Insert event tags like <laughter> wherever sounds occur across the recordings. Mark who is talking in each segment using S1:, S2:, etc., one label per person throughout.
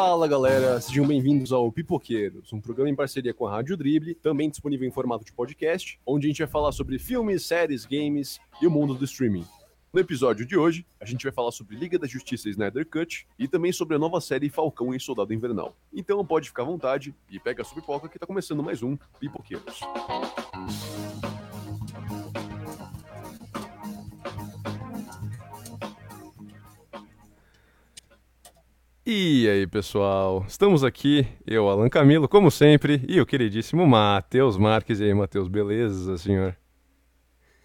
S1: Fala galera, sejam bem-vindos ao Pipoqueiros, um programa em parceria com a Rádio Drible, também disponível em formato de podcast, onde a gente vai falar sobre filmes, séries, games e o mundo do streaming. No episódio de hoje, a gente vai falar sobre Liga da Justiça Snyder Cut e também sobre a nova série Falcão e Soldado Invernal. Então pode ficar à vontade e pega a sua pipoca que tá começando mais um Pipoqueiros. E aí, pessoal? Estamos aqui, eu, Alan Camilo, como sempre, e o queridíssimo Matheus Marques. E aí, Matheus, beleza, senhor?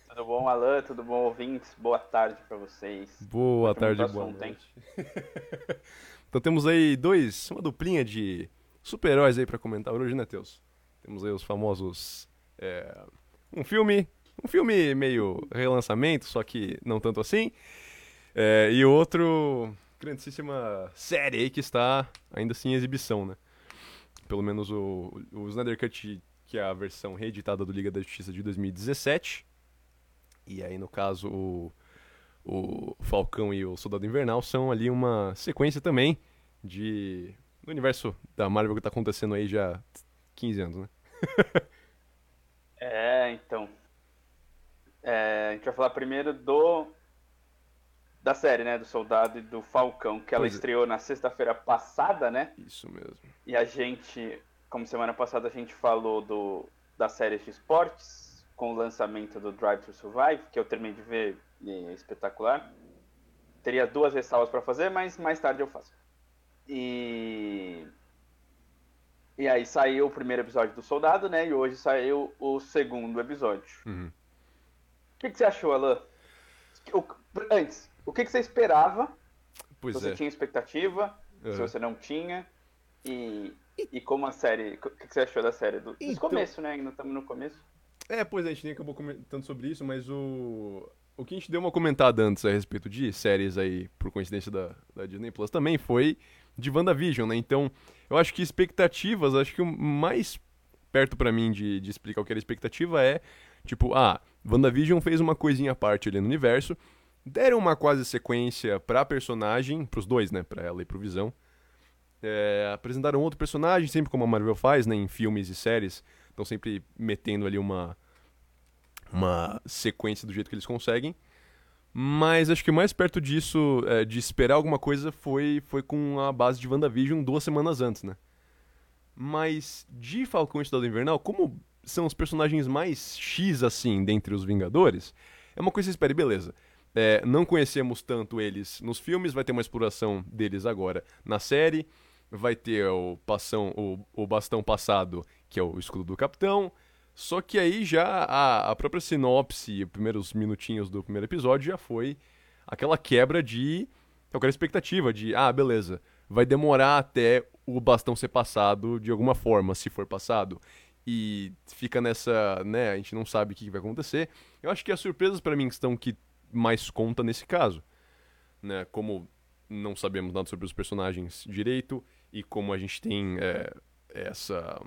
S2: Tudo bom, Alan? Tudo bom, ouvintes? Boa tarde para vocês.
S1: Boa tarde, boa noite. <laughs> então temos aí dois, uma duplinha de super-heróis aí para comentar hoje, né, Teus? Temos aí os famosos... É, um filme, um filme meio relançamento, só que não tanto assim. É, e outro grandíssima série aí que está ainda assim em exibição, né? Pelo menos o, o Snyder Cut, que é a versão reeditada do Liga da Justiça de 2017. E aí, no caso, o, o Falcão e o Soldado Invernal são ali uma sequência também de do universo da Marvel que está acontecendo aí já há 15 anos, né? <laughs>
S2: é, então. É, a gente vai falar primeiro do da série, né? Do Soldado e do Falcão, que ela pois é. estreou é. na sexta-feira passada, né?
S1: Isso mesmo.
S2: E a gente, como semana passada a gente falou do, da série de esportes, com o lançamento do Drive to Survive, que eu terminei de ver e é espetacular. Teria duas ressalvas para fazer, mas mais tarde eu faço. E. E aí saiu o primeiro episódio do Soldado, né? E hoje saiu o segundo episódio. Uhum. O que, que você achou, Alan? Antes, o que, que você esperava? Pois se você é. tinha expectativa, uhum. se você não tinha, e, e como a série. O que, que você achou da série? Do, então, começo, né? Ainda estamos no começo.
S1: É, pois é, a gente nem acabou comentando sobre isso, mas o. O que a gente deu uma comentada antes a respeito de séries aí, por coincidência da, da Disney Plus, também foi de WandaVision, né? Então, eu acho que expectativas, acho que o mais perto para mim de, de explicar o que era expectativa é, tipo, ah, WandaVision fez uma coisinha à parte ali no universo, deram uma quase sequência pra personagem, pros dois, né? Pra ela e pro Visão. É, apresentaram outro personagem, sempre como a Marvel faz, né? Em filmes e séries. Estão sempre metendo ali uma, uma sequência do jeito que eles conseguem. Mas acho que mais perto disso, é, de esperar alguma coisa, foi, foi com a base de WandaVision duas semanas antes, né? Mas de Falcão e Estado Invernal, como são os personagens mais X assim dentre os Vingadores, é uma coisa que você espera, beleza. É, não conhecemos tanto eles nos filmes, vai ter uma exploração deles agora na série. Vai ter o, passão, o, o bastão passado, que é o escudo do capitão. Só que aí já a, a própria sinopse, os primeiros minutinhos do primeiro episódio já foi aquela quebra de. aquela expectativa de, ah, beleza, vai demorar até o bastão ser passado de alguma forma, se for passado. E fica nessa, né, a gente não sabe o que vai acontecer. Eu acho que as surpresas para mim estão que mais conta nesse caso. Né? Como não sabemos nada sobre os personagens direito e como a gente tem é, essa,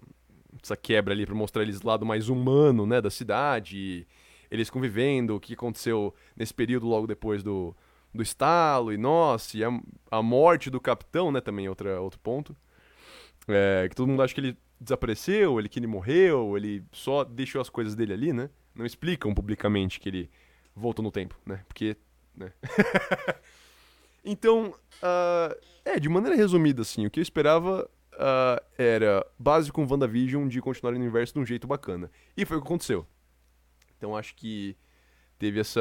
S1: essa quebra ali para mostrar eles lado mais humano né, da cidade, eles convivendo, o que aconteceu nesse período logo depois do, do estalo, e nossa, e a, a morte do capitão, né, também é outra, outro ponto. É, que todo mundo acha que ele desapareceu, ele que ele morreu, ele só deixou as coisas dele ali, né? Não explicam publicamente que ele voltou no tempo, né? Porque, né? <laughs> então, uh, é, de maneira resumida, assim, o que eu esperava uh, era base com WandaVision de continuar no universo de um jeito bacana. E foi o que aconteceu. Então acho que teve essa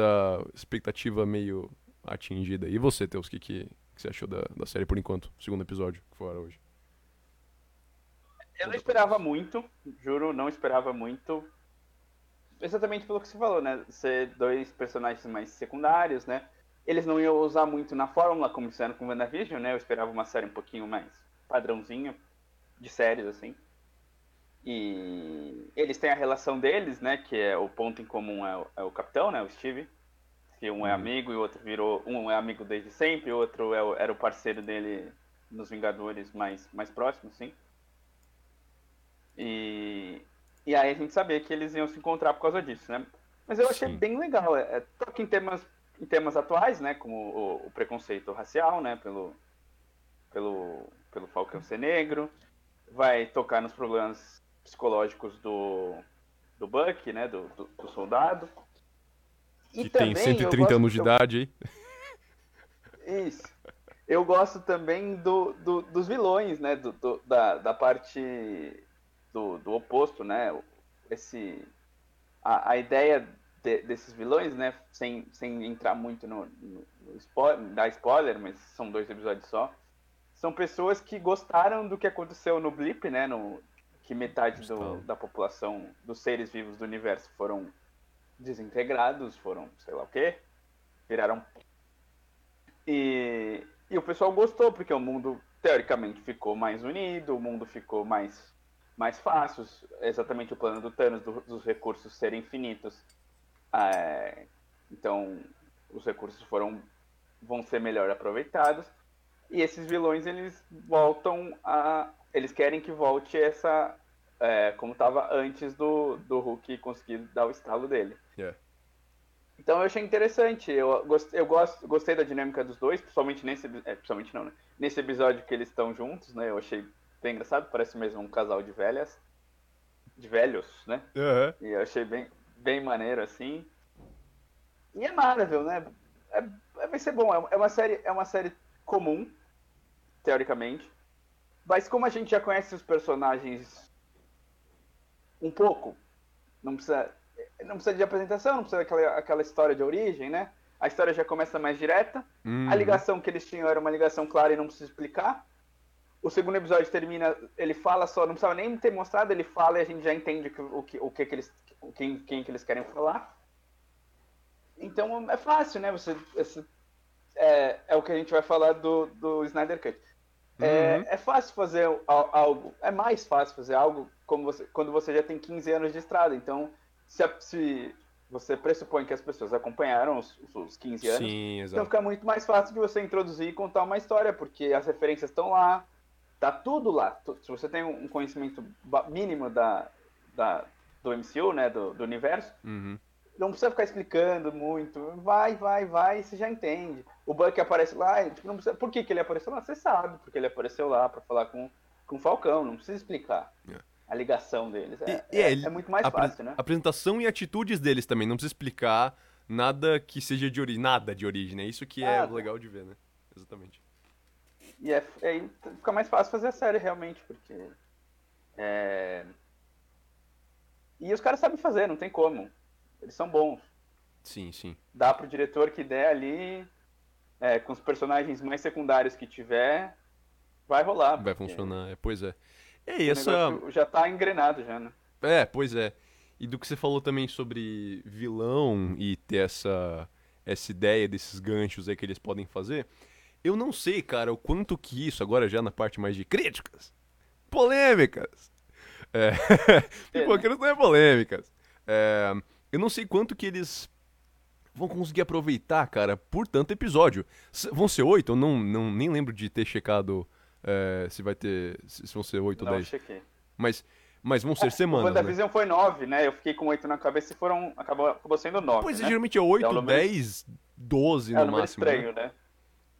S1: expectativa meio atingida. E você, Teus, o que, que, que, você achou da, da série por enquanto? Segundo episódio, que fora hoje.
S2: Eu não esperava muito, juro, não esperava muito exatamente pelo que você falou, né? Ser dois personagens mais secundários, né? Eles não iam usar muito na fórmula, como fizeram com WandaVision, né? Eu esperava uma série um pouquinho mais padrãozinha de séries, assim. E eles têm a relação deles, né? Que é o ponto em comum é o, é o capitão, né? O Steve. Que um é uhum. amigo e o outro virou. Um é amigo desde sempre, o outro é o, era o parceiro dele nos Vingadores mais, mais próximos, sim. E e aí a gente sabia que eles iam se encontrar por causa disso, né? Mas eu achei Sim. bem legal. É, toca em temas, em temas atuais, né? Como o, o, preconceito racial, né? Pelo, pelo, pelo Falcão. Ser negro, vai tocar nos problemas psicológicos do, do Buck, né, do, do, do soldado.
S1: E que tem 130 gosto, anos de eu... idade,
S2: hein? Isso. Eu gosto também do, do dos vilões, né, do, do, da, da parte do, do oposto, né, esse... A, a ideia de, desses vilões, né, sem, sem entrar muito no, no, no spoiler, dar spoiler, mas são dois episódios só, são pessoas que gostaram do que aconteceu no Blip, né, no, que metade do, da população dos seres vivos do universo foram desintegrados, foram, sei lá o quê, viraram. E, e o pessoal gostou, porque o mundo, teoricamente, ficou mais unido, o mundo ficou mais, mais fácil. Exatamente o plano do Thanos, do, dos recursos serem infinitos. É, então, os recursos foram vão ser melhor aproveitados. E esses vilões, eles voltam a. Eles querem que volte essa. É, como estava antes do, do Hulk conseguir dar o estalo dele.
S1: Yeah.
S2: Então eu achei interessante. Eu, gost, eu gosto, gostei da dinâmica dos dois, principalmente nesse. É, principalmente não, né? Nesse episódio que eles estão juntos, né? Eu achei bem engraçado, parece mesmo um casal de velhas. De velhos, né?
S1: Uhum.
S2: E eu achei bem, bem maneiro, assim. E é Marvel, né? É, é, vai ser bom. É, é uma série, é uma série comum, teoricamente. Mas como a gente já conhece os personagens um pouco, não precisa, não precisa de apresentação, não precisa daquela aquela história de origem, né? A história já começa mais direta. Uhum. A ligação que eles tinham era uma ligação clara e não precisa explicar. O segundo episódio termina, ele fala só, não precisava nem ter mostrado, ele fala e a gente já entende o que, o que, que eles, quem, quem que eles querem falar. Então é fácil, né? Você, é, é o que a gente vai falar do, do Snyder Cut. É, uhum. é fácil fazer algo, é mais fácil fazer algo como você, quando você já tem 15 anos de estrada. Então, se, se você pressupõe que as pessoas acompanharam os, os 15 anos,
S1: Sim,
S2: então fica muito mais fácil de você introduzir e contar uma história, porque as referências estão lá, tá tudo lá. Se você tem um conhecimento mínimo da, da do MCU, né, do, do universo,
S1: uhum
S2: não precisa ficar explicando muito. Vai, vai, vai, você já entende. O Buck aparece lá, tipo, não precisa... por que, que ele apareceu lá? Você sabe, porque ele apareceu lá para falar com, com o Falcão, não precisa explicar. É. A ligação deles. É, e, é, é, muito mais fácil, né?
S1: A apresentação e atitudes deles também, não precisa explicar nada que seja de origem, nada de origem, é isso que é legal de ver, né? Exatamente.
S2: E é, é, fica mais fácil fazer a série, realmente, porque. É... E os caras sabem fazer, não tem como. Eles são bons.
S1: Sim, sim.
S2: Dá pro diretor que der ali, é, com os personagens mais secundários que tiver, vai rolar.
S1: Vai funcionar, é, pois é. E essa...
S2: Já tá engrenado já, né?
S1: É, pois é. E do que você falou também sobre vilão e ter essa, essa ideia desses ganchos aí que eles podem fazer, eu não sei, cara, o quanto que isso, agora já na parte mais de críticas, polêmicas, é, <laughs> é né? não é polêmicas, é, eu não sei quanto que eles vão conseguir aproveitar, cara, por tanto episódio. S vão ser oito? Eu não, não, nem lembro de ter checado é, se vai ter. Se vão ser oito ou dez.
S2: Chequei.
S1: Mas, mas vão ser é, semanas. O
S2: WandaVision
S1: né?
S2: foi nove, né? Eu fiquei com oito na cabeça e foram. Acabou, acabou sendo nove.
S1: Pois
S2: é,
S1: né? geralmente é oito, é dez, doze
S2: é,
S1: no máximo.
S2: É estranho, né?
S1: né?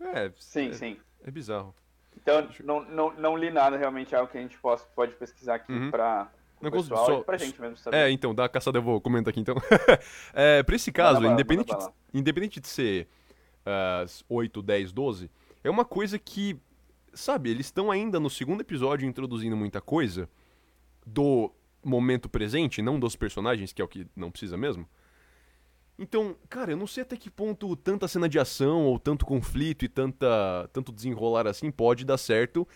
S2: É, sim, é, sim.
S1: É bizarro.
S2: Então, não, não, não li nada realmente, é algo que a gente pode, pode pesquisar aqui uhum. pra, não pessoal só... pra gente mesmo saber.
S1: É, então, dá a caçada, eu vou comentar aqui então. <laughs> é, pra esse caso, bala, independente, de, independente de ser uh, 8, 10, 12, é uma coisa que, sabe, eles estão ainda no segundo episódio introduzindo muita coisa do momento presente, não dos personagens, que é o que não precisa mesmo. Então, cara, eu não sei até que ponto tanta cena de ação ou tanto conflito e tanta, tanto desenrolar assim pode dar certo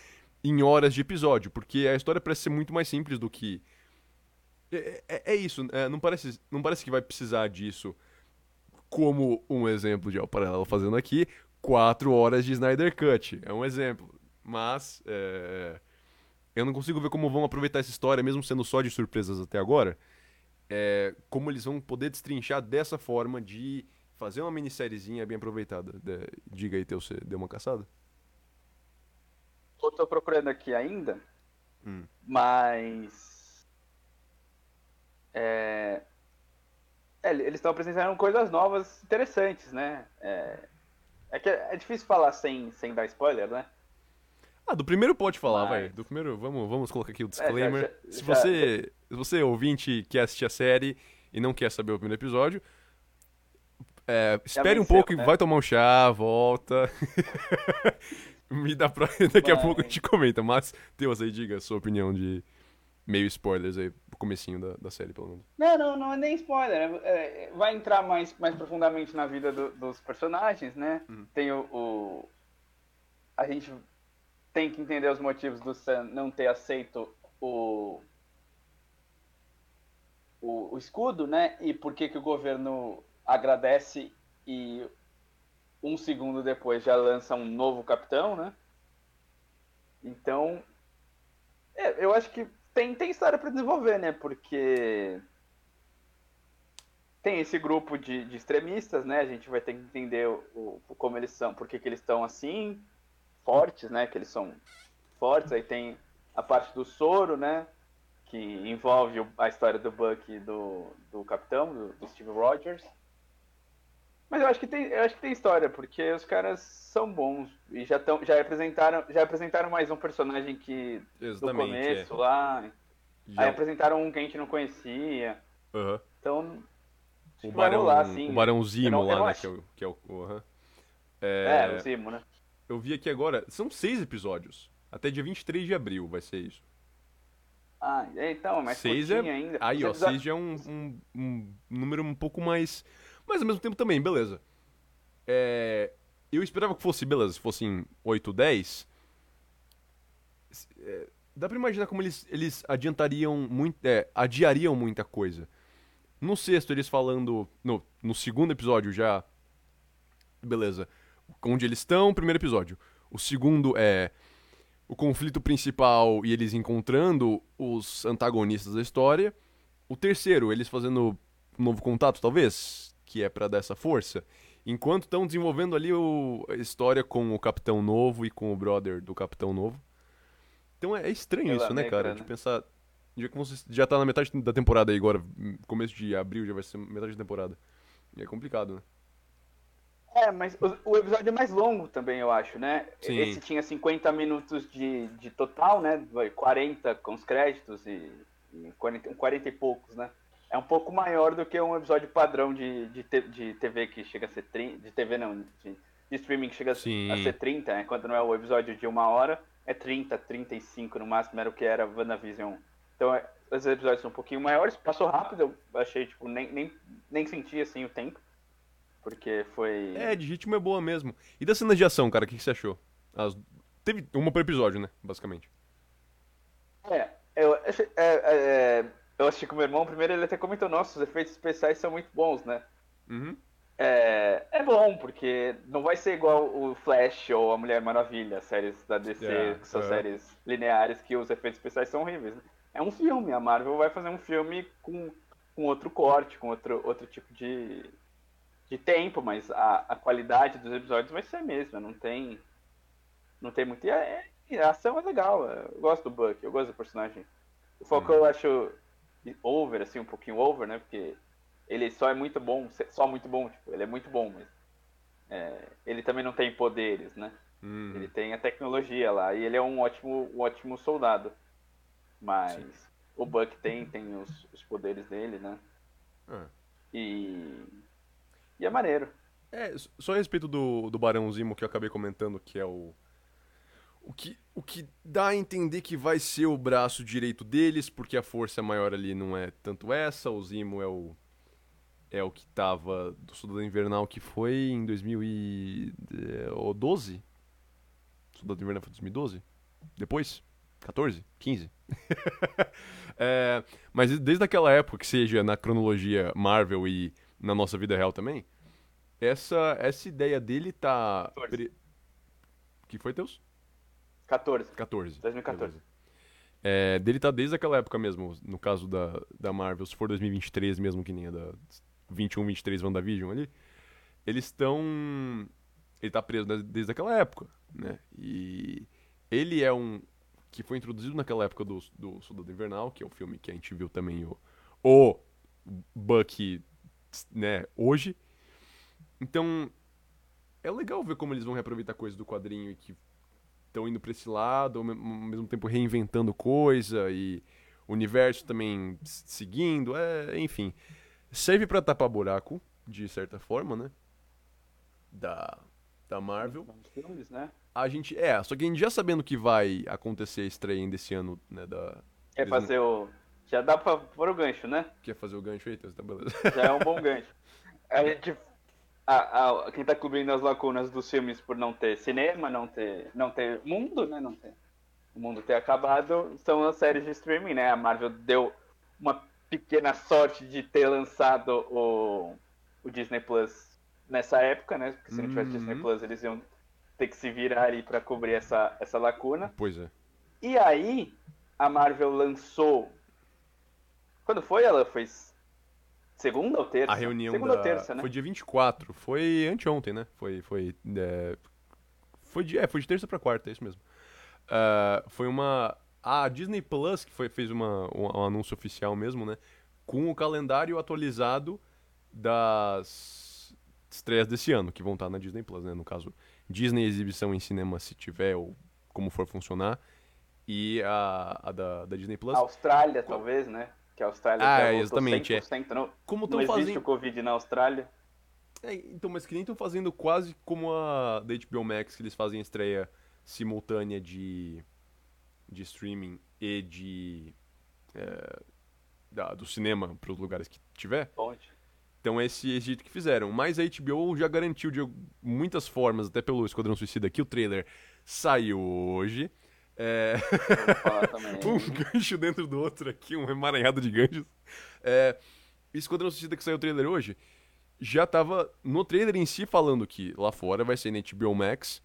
S1: em horas de episódio, porque a história parece ser muito mais simples do que. É, é, é isso, é, não, parece, não parece que vai precisar disso como um exemplo de ao paralelo fazendo aqui, quatro horas de Snyder Cut. É um exemplo. Mas é, eu não consigo ver como vão aproveitar essa história, mesmo sendo só de surpresas até agora. É, como eles vão poder destrinchar dessa forma de fazer uma minissériezinha bem aproveitada. De, diga aí, Teu, você deu uma caçada?
S2: Eu tô procurando aqui ainda,
S1: hum.
S2: mas. É, é, eles estão apresentando coisas novas interessantes, né? É, é que é difícil falar sem, sem dar spoiler, né?
S1: Ah, do primeiro pode falar, vai. Do primeiro, vamos, vamos colocar aqui o disclaimer.
S2: É, já-
S1: se,
S2: já-
S1: você, se você, ouvinte, quer assistir a série e não quer saber o primeiro episódio, é, espere um
S2: venceu,
S1: pouco e
S2: né?
S1: vai tomar um chá, volta. <laughs> Me dá pra... <laughs> Daqui a
S2: Vai.
S1: pouco a gente comenta, mas Teus aí, diga a sua opinião de meio spoilers aí, comecinho da, da série, pelo menos.
S2: Não, não, não é nem spoiler. é- é- vai entrar mais, mais profundamente na vida do- dos personagens, né?
S1: Uhum.
S2: Tem o, o- A gente tem que entender os motivos do Sam não ter aceito o. O, o escudo, né? E por que, que o governo agradece e um segundo depois já lança um novo capitão, né? Então, é, eu acho que tem, tem história para desenvolver, né? Porque tem esse grupo de, de extremistas, né? A gente vai ter que entender o, o- como eles são, por que, que eles estão assim, fortes, né? Que eles são fortes. Aí tem a parte do soro, né? Que envolve a história do Buck e do, do capitão, do, do Steve Rogers. Mas eu acho que tem, eu acho que tem história, porque os caras são bons e já tão, já apresentaram, já apresentaram mais um personagem que do
S1: Exatamente.
S2: começo
S1: é.
S2: lá.
S1: Já-
S2: Aí apresentaram um que a gente não conhecia.
S1: Aham.
S2: Então,
S1: O Barão,
S2: rolar, assim.
S1: o Barão Zimo
S2: Eu não- eu
S1: lá, né? Que é o. Que é o, aham.
S2: É,
S1: É,
S2: o Zimo, né?
S1: Eu vi aqui agora, são seis episódios. Até dia 23 de abril vai ser isso.
S2: Ah, é, então, é mais
S1: seis é.
S2: ainda.
S1: Aí,
S2: Os
S1: ó,
S2: episódios-
S1: seis já é um, um, um número um pouco mais. Mas ao mesmo tempo também, beleza. É, eu esperava que fosse, beleza, se fossem 8, 10. s- é, dá pra imaginar como eles, eles adiantariam muito. É, adiariam muita coisa. No sexto, eles falando. No, no segundo episódio já. Beleza. Onde eles estão, primeiro episódio. O segundo é o conflito principal e eles encontrando os antagonistas da história. O terceiro, eles fazendo um novo contato, talvez, que é pra dar essa força. Enquanto estão desenvolvendo ali o- a história com o Capitão Novo e com o brother do Capitão Novo. Então é, é estranho isso, né, cara?
S2: né?
S1: De pensar. Já já tá na metade da temporada aí agora, começo de abril já vai ser metade da temporada. E é complicado, né?
S2: É, mas o, o episódio é mais longo também, eu acho, né?
S1: Sim.
S2: Esse tinha 50 minutos de, de total, né? Vai, 40 com os créditos e, e 40, 40 e poucos, né? É um pouco maior do que um episódio padrão de, de, te- de TV que chega a ser 30. De TV não, de, de streaming que chega
S1: Sim.
S2: a ser 30, né? Quando não é o episódio de uma hora, é 30, 35 no máximo, era o que era WandaVision. Então, é, os episódios são um pouquinho maiores, passou rápido, eu achei, tipo, nem, nem, nem senti assim o tempo. Porque foi.
S1: É, de ritmo é boa mesmo. E das cenas de ação, cara, o que, que você achou? As- Teve uma por episódio, né? Basicamente.
S2: É, eu, achei- é, é, eu assisti com meu irmão, primeiro ele até comentou, nossa, os efeitos especiais são muito bons, né?
S1: Uhum.
S2: É, é bom, porque não vai ser igual o Flash ou a Mulher Maravilha, séries da DC,
S1: É,
S2: que são
S1: é.
S2: séries lineares, que os efeitos especiais são horríveis. né? É um filme, a Marvel vai fazer um filme com, com outro corte, com outro, outro tipo de, de tempo, mas a, a qualidade dos episódios vai ser a mesma, não tem, não tem muito... E a, a ação é legal, eu gosto do Buck, eu gosto do personagem. O Falcão eu acho over, assim, um pouquinho over, né, porque ele só é muito bom, só muito bom, tipo, ele é muito bom, mas é, ele também não tem poderes, né?
S1: Uhum.
S2: Ele tem a tecnologia lá e ele é um ótimo, um ótimo soldado. Mas o Buck tem, tem os, os poderes dele, né?
S1: Ah.
S2: E, e é maneiro.
S1: É, só a respeito do, do Barão Zimo que eu acabei comentando, que é o. O que, o que dá a entender que vai ser o braço direito deles, porque a força maior ali não é tanto essa, o Zimo é o. É o que tava do Soldado Invernal, que foi em 2012? Soldado Invernal foi 2012? Depois? 14? 15? <laughs> É, mas desde aquela época, que seja na cronologia Marvel e na nossa vida real também, essa, essa ideia dele tá.
S2: 14.
S1: pre- Que foi teus?
S2: 14.
S1: 14.
S2: 2014.
S1: beleza. É, dele tá desde aquela época mesmo, no caso da, da Marvel, se for 2023 mesmo, que nem a da 21, 23 WandaVision ali, eles estão. Ele tá preso des- desde aquela época, né? E ele é um. que foi introduzido naquela época do, do Soldado Invernal, que é o filme que a gente viu também o, o Bucky, né, hoje. Então, é legal ver como eles vão reaproveitar coisas do quadrinho e que estão indo para esse lado, ao mesmo tempo reinventando coisa e o universo também seguindo, é, enfim. Serve para tapar buraco, de certa forma, né? Da, da Marvel.
S2: Filmes, né?
S1: A gente, é, só que a gente já sabendo que vai acontecer a estreia ainda esse ano, né, da...
S2: Quer fazer o... Já dá pra pôr o gancho, né?
S1: Quer fazer o gancho aí? Tá beleza. <laughs>
S2: Já é um bom gancho. <laughs> A gente a, a, quem está cobrindo as lacunas dos filmes por não ter cinema, não ter, não ter mundo, né? Não ter, o mundo ter acabado, são as séries de streaming, né? A Marvel deu uma pequena sorte de ter lançado o, o Disney Plus nessa época, né? Porque se não tivesse uhum. Disney Plus, eles iam ter que se virar aí para cobrir essa, essa lacuna.
S1: Pois é.
S2: E aí, a Marvel lançou. Quando foi? Ela foi Segunda ou terça?
S1: A reunião
S2: Segunda
S1: da...
S2: ou terça, né?
S1: Foi dia 24. Foi anteontem, né? Foi. Foi, é... foi, de... É, foi de terça pra quarta, é isso mesmo. Uh, foi uma. A Disney Plus, que foi, fez uma, um, um, anúncio oficial mesmo, né? Com o calendário atualizado das estreias desse ano, que vão estar na Disney Plus, né? No caso, Disney exibição em cinema, se tiver, ou como for funcionar. E a, a da, da Disney Plus.
S2: Austrália, talvez, né? Que a Austrália
S1: ah, é, exatamente, é.
S2: Não,
S1: como
S2: não existe fazendo... o Covid na Austrália.
S1: É, então, mas que nem estão fazendo quase como a da HBO Max, que eles fazem estreia simultânea de, de streaming e de é, da, do cinema para os lugares que tiver.
S2: Onde?
S1: Então esse, esse jeito que fizeram. Mas a HBO já garantiu de muitas formas, até pelo Esquadrão Suicida, que o trailer saiu hoje. É... <laughs> um gancho dentro do outro aqui, um emaranhado de ganchos. É... Esquadrão Suicida que saiu o trailer hoje, já tava no trailer em si falando que lá fora vai sair na HBO Max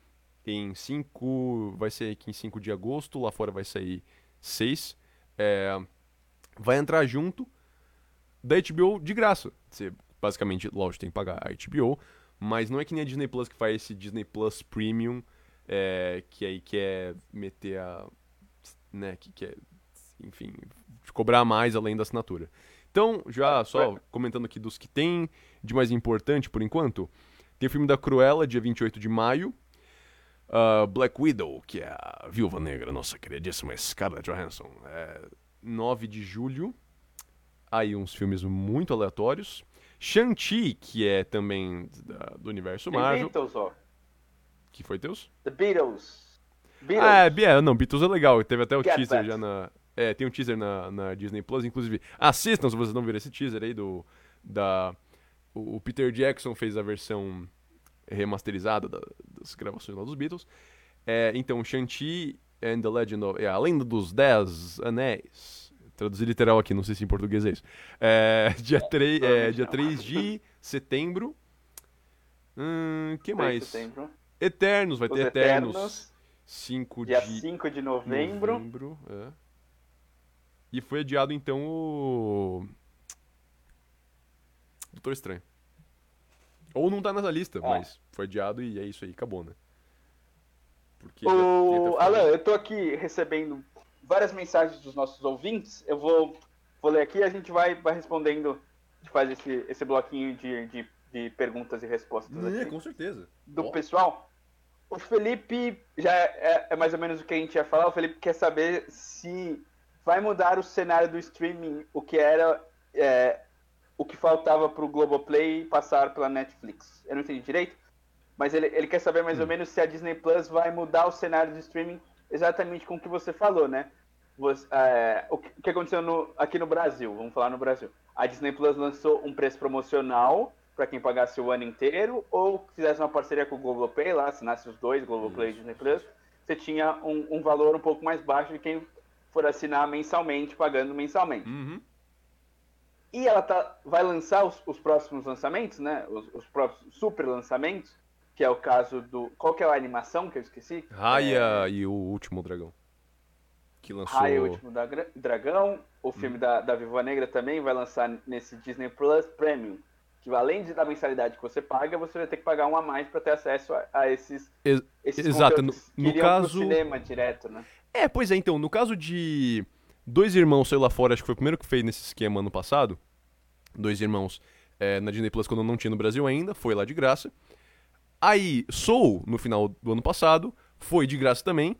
S1: em 5. Vai ser aqui em 5 de agosto, lá fora vai sair 6. É... Vai entrar junto da HBO de graça. Você basicamente, lógico, tem que pagar a HBO, mas não é que nem a Disney Plus que faz esse Disney Plus Premium é, que aí quer meter a. né, que quer, enfim, cobrar mais além da assinatura. Então, já só comentando aqui dos que tem de mais importante por enquanto, tem o filme da Cruella, dia 28 de maio. Uh, Black Widow, que é a viúva negra, nossa queridíssima Scarlett Johansson, é 9 de julho. Aí uns filmes muito aleatórios. Shang-Chi, que é também da, do universo Marvel.
S2: Beatles, ó
S1: que foi teus?
S2: The Beatles.
S1: Beatles. Ah, é, não, Beatles é legal. Teve até o Get teaser já na. É, tem um teaser na, na Disney Plus, inclusive. Assistam se vocês não viram esse teaser aí do. Da, o, o Peter Jackson fez a versão remasterizada da, das gravações lá dos Beatles. É, então, Shang-Chi and the Legend of. É, a Lenda dos Dez Anéis. Traduzir literal aqui, não sei se em português é isso. É, <laughs> dia, 3, é, dia 3 de setembro. Hum, que mais?
S2: Setembro.
S1: Eternos, vai
S2: Os
S1: ter
S2: Eternos.
S1: Eternos 5
S2: dia
S1: de
S2: 5 de novembro.
S1: novembro é. E foi adiado então o. Doutor Estranho. Ou não tá nessa lista, é. mas foi adiado e é isso aí, acabou, né?
S2: Porque o... Alan, eu tô aqui recebendo várias mensagens dos nossos ouvintes. Eu vou, vou ler aqui e a gente vai, vai respondendo. A gente faz esse, esse bloquinho de, de de perguntas e respostas
S1: é, aqui, com certeza.
S2: do pessoal. O Felipe já é, é, mais ou menos o que a gente ia falar. O Felipe quer saber se vai mudar o cenário do streaming, o que era é, o que faltava para o Globoplay passar pela Netflix. Eu não entendi direito, mas ele, ele quer saber mais hum. ou menos se a Disney Plus vai mudar o cenário do streaming exatamente com o que você falou, né? Você, é, o que aconteceu no, aqui no Brasil? Vamos falar no Brasil. A Disney Plus lançou um preço promocional para quem pagasse o ano inteiro, ou fizesse uma parceria com o Globoplay, lá, assinasse os dois, Globoplay e Disney Plus, você tinha um, um, valor um pouco mais baixo de quem for assinar mensalmente, pagando mensalmente.
S1: Uhum.
S2: E ela tá, vai lançar os, os próximos lançamentos, né? Os, os, próximos super lançamentos, que é o caso do. Qual que é a animação que eu esqueci?
S1: Raya é... e o Último Dragão. Que lançou.
S2: Raya e o Último Dragão. O filme hum. da, da Viva Negra também vai lançar nesse Disney Plus Premium que além da mensalidade que você paga, você vai ter que pagar um a mais para ter acesso a, a esses,
S1: Ex esses Exato, no, no caso
S2: cinema direto, né?
S1: É, pois é, então, no caso de Dois Irmãos saiu lá fora, acho que foi o primeiro que fez nesse esquema ano passado. Dois Irmãos é, na Disney Plus quando não tinha no Brasil ainda, foi lá de graça. Aí, Soul, no final do ano passado, foi de graça também.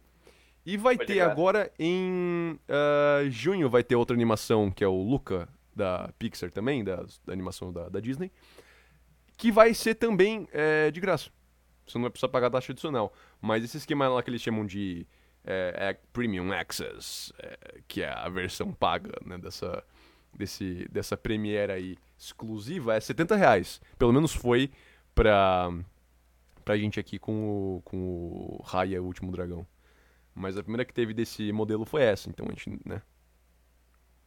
S1: E vai
S2: Foi
S1: ter agora em ah, junho vai ter outra animação que é o Luca da Pixar também, da, da animação da, da Disney, que vai ser também é, de graça. Você não vai precisar pagar taxa adicional. Mas esse esquema lá que eles chamam de é, é, Premium Access, é, que é a versão paga né, dessa, desse, dessa Premiere aí exclusiva, é 70 reais. Pelo menos foi pra, pra gente aqui com o, com o Raya, o Último Dragão. Mas a primeira que teve desse modelo foi essa, então a gente, né?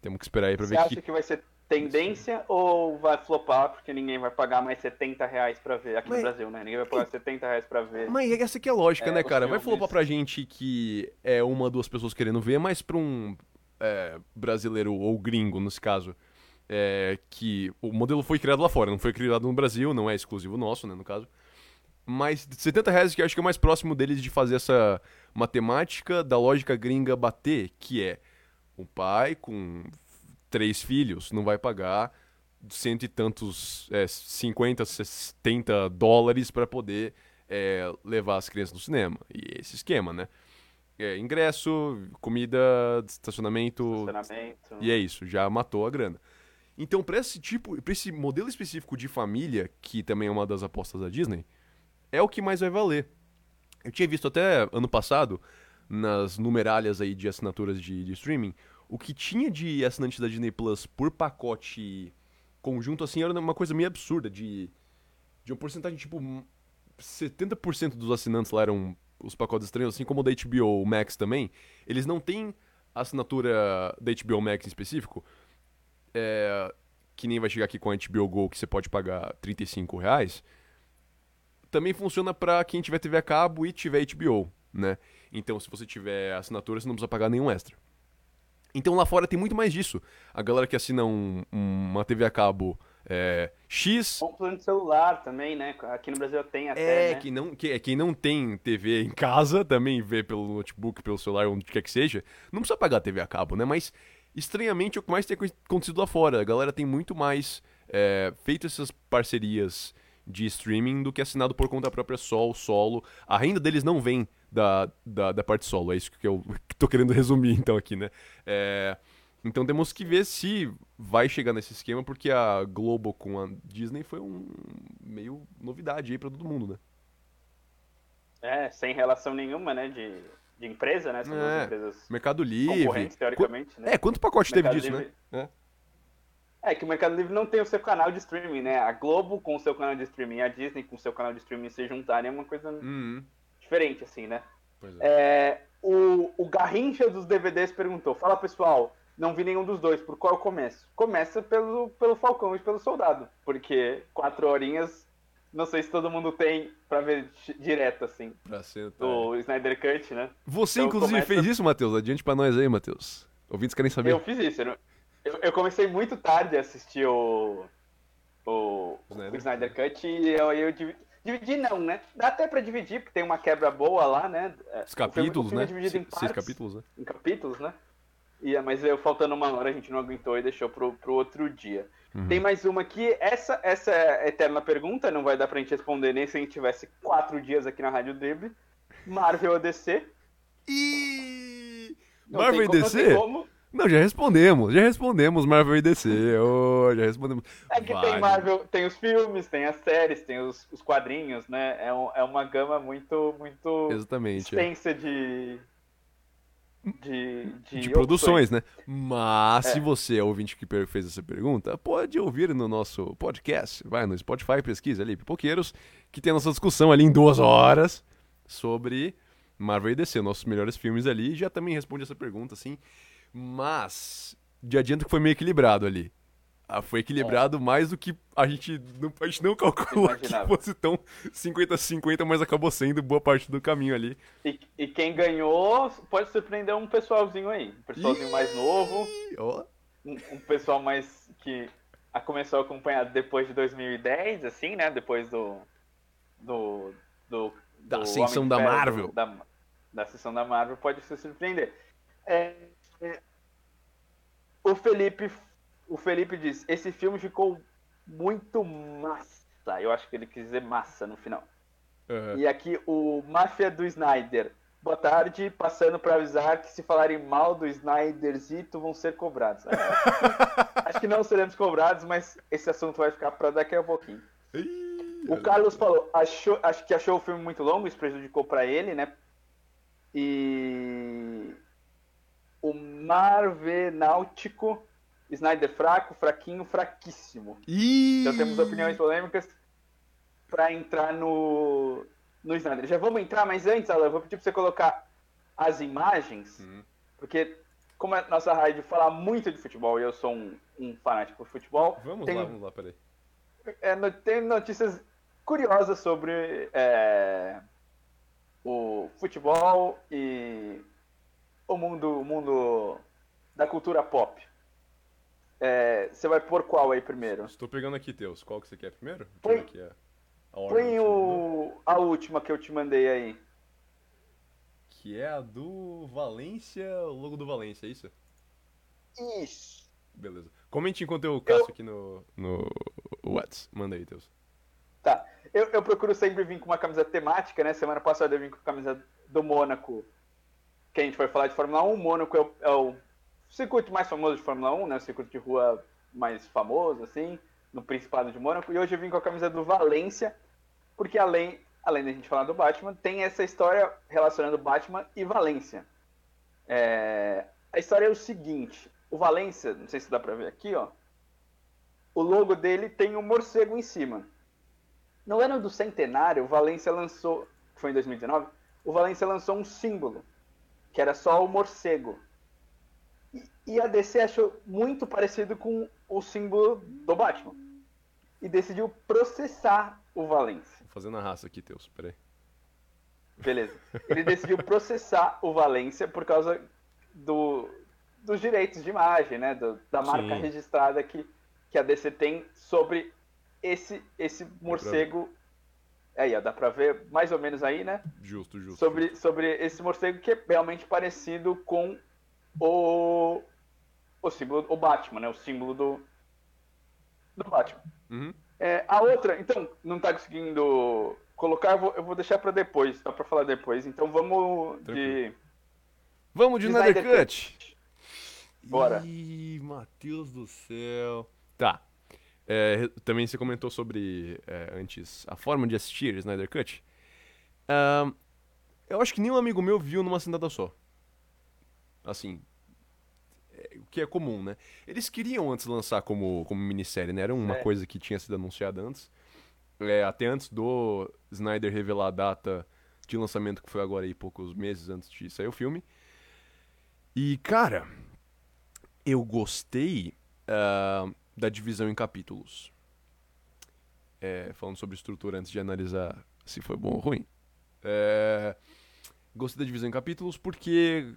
S1: Temos que esperar aí pra
S2: Você
S1: ver
S2: acha
S1: que...
S2: que vai ser tendência ou vai flopar porque ninguém vai pagar mais 70 reais pra ver? Aqui
S1: Mas-
S2: no Brasil, né? Ninguém vai pagar 70 reais pra ver.
S1: Mas essa aqui é a lógica,
S2: É,
S1: né, cara? Vai flopar pra gente que é uma, duas pessoas querendo ver, mas pra um é, brasileiro ou gringo, nesse caso, é, que o modelo foi criado lá fora, não foi criado no Brasil, não é exclusivo nosso, né, no caso. Mas 70 reais que eu acho que é o mais próximo deles de fazer essa matemática da lógica gringa bater, que é um pai com três filhos não vai pagar cento e tantos, é, 50, 70 dólares para poder é, levar as crianças no cinema. E esse esquema, né? É, ingresso, comida, estacionamento,
S2: Estacionamento.
S1: e é isso, já matou a grana. Então, para esse tipo, para esse modelo específico de família, que também é uma das apostas da Disney, é o que mais vai valer. Eu tinha visto até ano passado, nas numeralhas aí de assinaturas de, de streaming, o que tinha de assinante da Disney Plus por pacote conjunto, assim, era uma coisa meio absurda, de, de uma porcentagem, tipo, 70% dos assinantes lá eram os pacotes estranhos, assim como o da HBO Max também, eles não têm assinatura da HBO Max em específico, é, que nem vai chegar aqui com a HBO Go, que você pode pagar 35 reais, também funciona pra quem tiver TV a cabo e tiver HBO, né? Então, se você tiver assinatura, você não precisa pagar nenhum extra. Então, lá fora tem muito mais disso. A galera que assina um- um- uma TV a cabo é, X,
S2: Um plano de celular também, né? Aqui no Brasil tem até,
S1: é,
S2: né?
S1: quem não, que, é, quem não tem TV em casa, também vê pelo notebook, pelo celular, onde quer que seja, não precisa pagar TV a cabo, né? Mas, estranhamente, é o que mais tem acontecido lá fora. A galera tem muito mais é, feito essas parcerias de streaming do que assinado por conta própria sol, solo. A renda deles não vem da, da, da parte solo, é isso que eu <laughs> tô querendo resumir, então, aqui, né? É, então temos que ver se vai chegar nesse esquema, porque a Globo com a Disney foi um meio novidade aí pra todo mundo, né?
S2: É, sem relação nenhuma, né? De, de empresa, né? São duas
S1: É,
S2: empresas
S1: Mercado Livre.
S2: teoricamente, né?
S1: É, quanto pacote teve disso,
S2: Livre-
S1: né?
S2: É que o Mercado Livre não tem o seu canal de streaming, né? A Globo com o seu canal de streaming a Disney com o seu canal de streaming se juntarem é uma coisa
S1: Uhum.
S2: Diferente, assim, né?
S1: Pois é.
S2: É, o, o Garrincha dos DVDs perguntou: Fala pessoal, não vi nenhum dos dois, por qual eu começo? Começa pelo, pelo Falcão e pelo Soldado, porque quatro horinhas, não sei se todo mundo tem pra ver di- direto, assim,
S1: Pra ser,
S2: do Snyder Cut, né?
S1: Você,
S2: Então
S1: inclusive,
S2: começa-
S1: fez isso, Matheus? Adiante pra nós aí, Matheus. Ouvintes querem saber.
S2: Eu fiz isso, eu, eu comecei muito tarde a assistir o, o,
S1: Snyder.
S2: o Snyder Cut e eu, eu divi- dividi não, né? Dá até pra dividir, porque tem uma quebra boa lá, né? É,
S1: Os capítulos,
S2: é
S1: né?
S2: dividido em
S1: Se- Seis
S2: partes.
S1: capítulos, né?
S2: em capítulos, né? E, mas eu faltando uma hora, a gente não aguentou e deixou pro, pro outro dia.
S1: Uhum.
S2: Tem mais uma aqui, essa, essa é a eterna pergunta, não vai dar pra gente responder nem se a gente tivesse quatro dias aqui na Rádio Drible. Marvel ou DC?
S1: E... Marvel e
S2: como- não
S1: DC?
S2: tem como.
S1: Não, já respondemos. Já respondemos Marvel e DC. Ô, já respondemos.
S2: É que
S1: Vai.
S2: tem Marvel, tem os filmes, tem as séries, tem os, os quadrinhos, né? É, um- é uma gama muito, muito
S1: Exatamente. é.
S2: extensa de, de, de,
S1: de
S2: opções.
S1: produções, né? Mas
S2: É.
S1: se você é ouvinte que fez essa pergunta, pode ouvir no nosso podcast. Vai no Spotify, pesquisa ali, Pipoqueiros, que tem a nossa discussão ali em duas horas sobre Marvel e DC, nossos melhores filmes ali. e Já também responde essa pergunta, assim. Mas, de adianto que foi meio equilibrado ali. Ah, foi equilibrado mais do que a gente não, a gente não calculou <laughs> que
S2: Imaginava.
S1: fosse tão 50-50, mas acabou sendo boa parte do caminho ali.
S2: E, e quem ganhou pode surpreender um pessoalzinho aí. Um pessoalzinho mais novo,
S1: ó.
S2: um, um pessoal mais que a- começou a acompanhar depois de 2010, assim, né? Depois do. do. do
S1: Da
S2: do
S1: ascensão da Marvel.
S2: Da, da ascensão da Marvel, pode se surpreender. É, é, o Felipe. O Felipe diz: esse filme ficou muito massa. Eu acho que ele quis dizer massa no final.
S1: Aham.
S2: E aqui o Máfia do Snyder. Boa tarde, passando para avisar que se falarem mal do Snyderzito vão ser cobrados. <laughs> Acho que não seremos cobrados, mas esse assunto vai ficar para daqui a pouquinho. O Carlos falou, achou, acho que achou o filme muito longo, isso prejudicou para ele, né? E o Marvenáutico, Snyder fraco, fraquinho, fraquíssimo.
S1: Ih!
S2: Então temos opiniões polêmicas para entrar no, no Snyder. Já vamos entrar, mas antes, Alan, eu vou pedir para você colocar as imagens,
S1: Uhum.
S2: porque como a nossa rádio fala muito de futebol e eu sou um, um fanático por futebol,
S1: Vamos
S2: tem,
S1: lá, vamos lá, peraí.
S2: é, tem notícias curiosas sobre é, o futebol e o mundo, o mundo da cultura pop. É, você vai pôr qual aí primeiro?
S1: Estou pegando aqui, Teus. Qual que você quer primeiro? Eu
S2: Põe-
S1: aqui a, a ordem
S2: Põe o, a última que eu te mandei aí.
S1: Que é a do Valência, o logo do Valência, é isso?
S2: Isso.
S1: Beleza. Comente enquanto eu caço aqui no, no Whats. Manda aí, Teus.
S2: Tá. Eu, eu procuro sempre vir com uma camisa temática, né? Semana passada eu vim com a camisa do Mônaco, que a gente foi falar de Fórmula 1. O Mônaco é o, é o circuito mais famoso de Fórmula 1, né? O circuito de rua mais famoso, assim, no Principado de Mônaco. E hoje eu vim com a camisa do Valência, porque além, além da gente falar do Batman, tem essa história relacionando Batman e Valência. É, a história é o seguinte: o Valência, não sei se dá pra ver aqui, ó. O logo dele tem um morcego em cima. No ano do centenário, o Valência lançou, que foi em 2019, o Valência lançou um símbolo, que era só o morcego. E, e a DC achou muito parecido com o símbolo do Batman. E decidiu processar o Valência.
S1: Vou fazendo a raça aqui, Teus. Peraí.
S2: Beleza. Ele decidiu processar o Valência por causa do, dos direitos de imagem, né? do- da marca
S1: Sim.
S2: registrada que, que a DC tem sobre esse, esse morcego. Aí, ó, dá pra ver mais ou menos aí, né?
S1: Justo, justo.
S2: Sobre, sobre esse morcego que é realmente parecido com o, o símbolo, o Batman, né? O símbolo do, do Batman.
S1: Uhum.
S2: É, a outra, então, não tá conseguindo colocar, eu vou, eu vou deixar pra depois, tá pra falar depois. Então vamos de.
S1: Tranquilo. Vamos de
S2: De
S1: Snyder
S2: Snyder
S1: Cut.
S2: Bora.
S1: Ih, Matheus do céu. Tá. É, também você comentou sobre, é, antes, a forma de assistir Snyder Cut. Eu acho que nenhum amigo meu viu numa sentada só. Assim, é, o que é comum, né? Eles queriam antes lançar como, como minissérie, né? Era uma
S2: É.
S1: coisa que tinha sido anunciada antes. É, até antes do Snyder revelar a data de lançamento, que foi agora aí poucos meses antes de sair o filme. E, cara, eu gostei ah, da divisão em capítulos. É, falando sobre estrutura antes de analisar se foi bom ou ruim. É, gostei da divisão em capítulos porque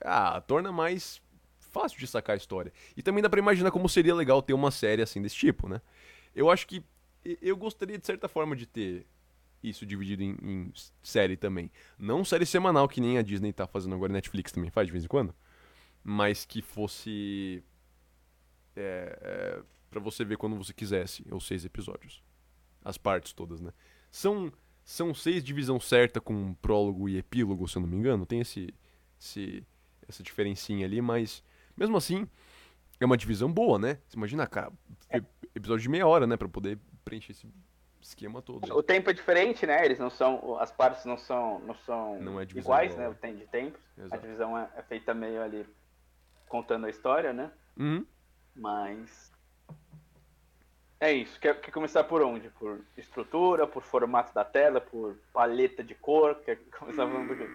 S1: ah, torna mais fácil de sacar a história. E também dá pra imaginar como seria legal ter uma série assim desse tipo, né? Eu acho que eu gostaria de certa forma de ter isso dividido em, em série também. Não série semanal que nem a Disney tá fazendo agora, a Netflix também faz de vez em quando. Mas que fosse é, é, para você ver quando você quisesse, ou seis episódios. As partes todas, né? São, são seis divisão certa com prólogo e epílogo, se eu não me engano. Tem esse, esse essa diferencinha ali, mas mesmo assim é uma divisão boa, né? Você imagina, cara, e- episódio de meia hora, né, Pra poder preencher esse esquema todo.
S2: O tempo é diferente, né? Eles não são. As partes não são, não são
S1: Não é
S2: iguais,
S1: igual,
S2: né? O tempo de tempos. A
S1: Exato.
S2: divisão é, é feita meio ali contando a história, né?
S1: Uhum.
S2: Mas. É isso. Quer, quer começar por onde? Por estrutura, por formato da tela, por paleta de cor? Quer começar falando do quê?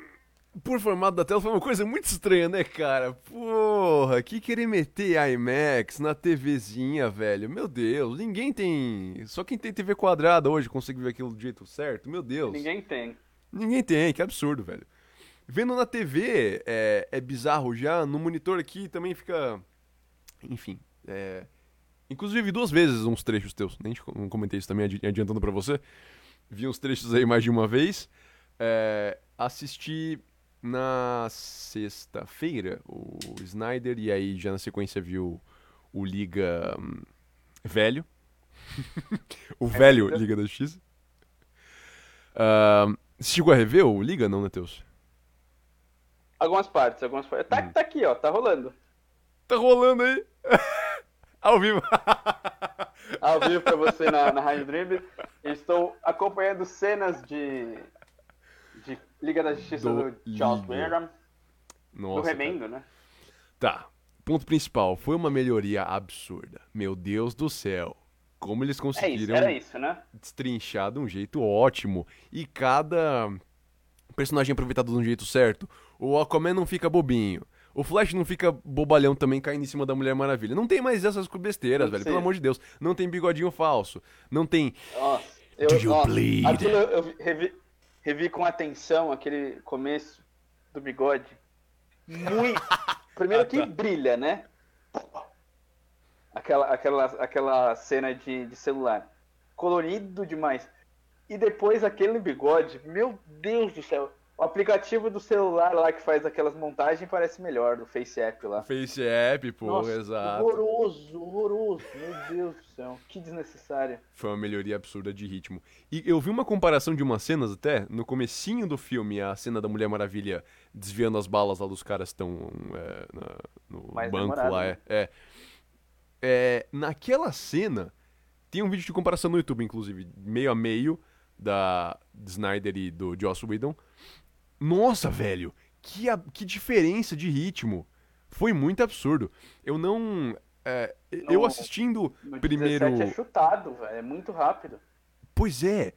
S1: Por formato da tela foi uma coisa muito estranha, né, cara? Porra, que querer meter IMAX na TVzinha, velho? Meu Deus, ninguém tem. Só quem tem TV quadrada hoje consegue ver aquilo do jeito certo. Meu Deus.
S2: Ninguém tem.
S1: Ninguém tem, que absurdo, velho. Vendo na TV é, é bizarro já, no monitor aqui também fica. Enfim. É... Inclusive duas vezes uns trechos teus, nem comentei isso também adi- adiantando pra você. Vi uns trechos aí mais de uma vez. É, Assisti na sexta-feira o Snyder e aí já na sequência viu o Liga hum, Velho. <laughs> o velho
S2: Liga.
S1: Liga da Justiça. Ah, você chegou a rever o Liga, não, né, Teus?
S2: Algumas partes, algumas partes. Tá,
S1: Hum.
S2: tá aqui, ó, tá rolando.
S1: Tá rolando aí. <laughs> Ao vivo. <laughs>
S2: Ao vivo pra você na, na Rádio Drible. Estou acompanhando cenas de, de Liga da Justiça
S1: Do
S2: do, Charles. Whedon,
S1: Nossa,
S2: do Remendo, né?
S1: Tá. Ponto principal. Foi uma melhoria absurda. Meu Deus do céu. Como eles
S2: É isso,
S1: conseguiram
S2: isso, né?
S1: destrinchar de um jeito ótimo. E cada personagem aproveitado de um jeito certo. O Aquaman não fica bobinho. O Flash não fica bobalhão também caindo em cima da Mulher Maravilha. Não tem mais essas besteiras,
S2: Não
S1: velho.
S2: precisa.
S1: Pelo amor de Deus. Não tem bigodinho falso. Não tem.
S2: Nossa, eu,
S1: Do you
S2: nossa,
S1: bleed?
S2: aquilo eu vi- revi, revi com atenção aquele começo do bigode. Muito. <laughs> Primeiro
S1: Ah,
S2: que
S1: tá.
S2: brilha, né? Aquela, aquela, aquela cena de, de celular. Colorido demais. E depois aquele bigode. Meu Deus do céu. O aplicativo do celular lá que faz aquelas montagens parece melhor, do Face App lá.
S1: Face App, pô,
S2: Nossa,
S1: exato.
S2: horroroso, horroroso. Meu Deus do céu. Que desnecessário.
S1: Foi uma melhoria absurda de ritmo. E eu vi uma comparação de umas cenas até, no comecinho do filme, a cena da Mulher Maravilha desviando as balas lá dos caras que estão é, na- no
S2: Mais
S1: banco
S2: demorado,
S1: lá.
S2: né?
S1: É, é. É, Naquela cena, tem um vídeo de comparação no YouTube, inclusive, meio a meio, da de Snyder e do Joss Whedon. Nossa, velho, que, a- que diferença de ritmo. Foi muito absurdo. Eu não... é, eu
S2: No-
S1: assistindo
S2: No
S1: primeiro...
S2: 17 é chutado, velho. É muito rápido.
S1: Pois é,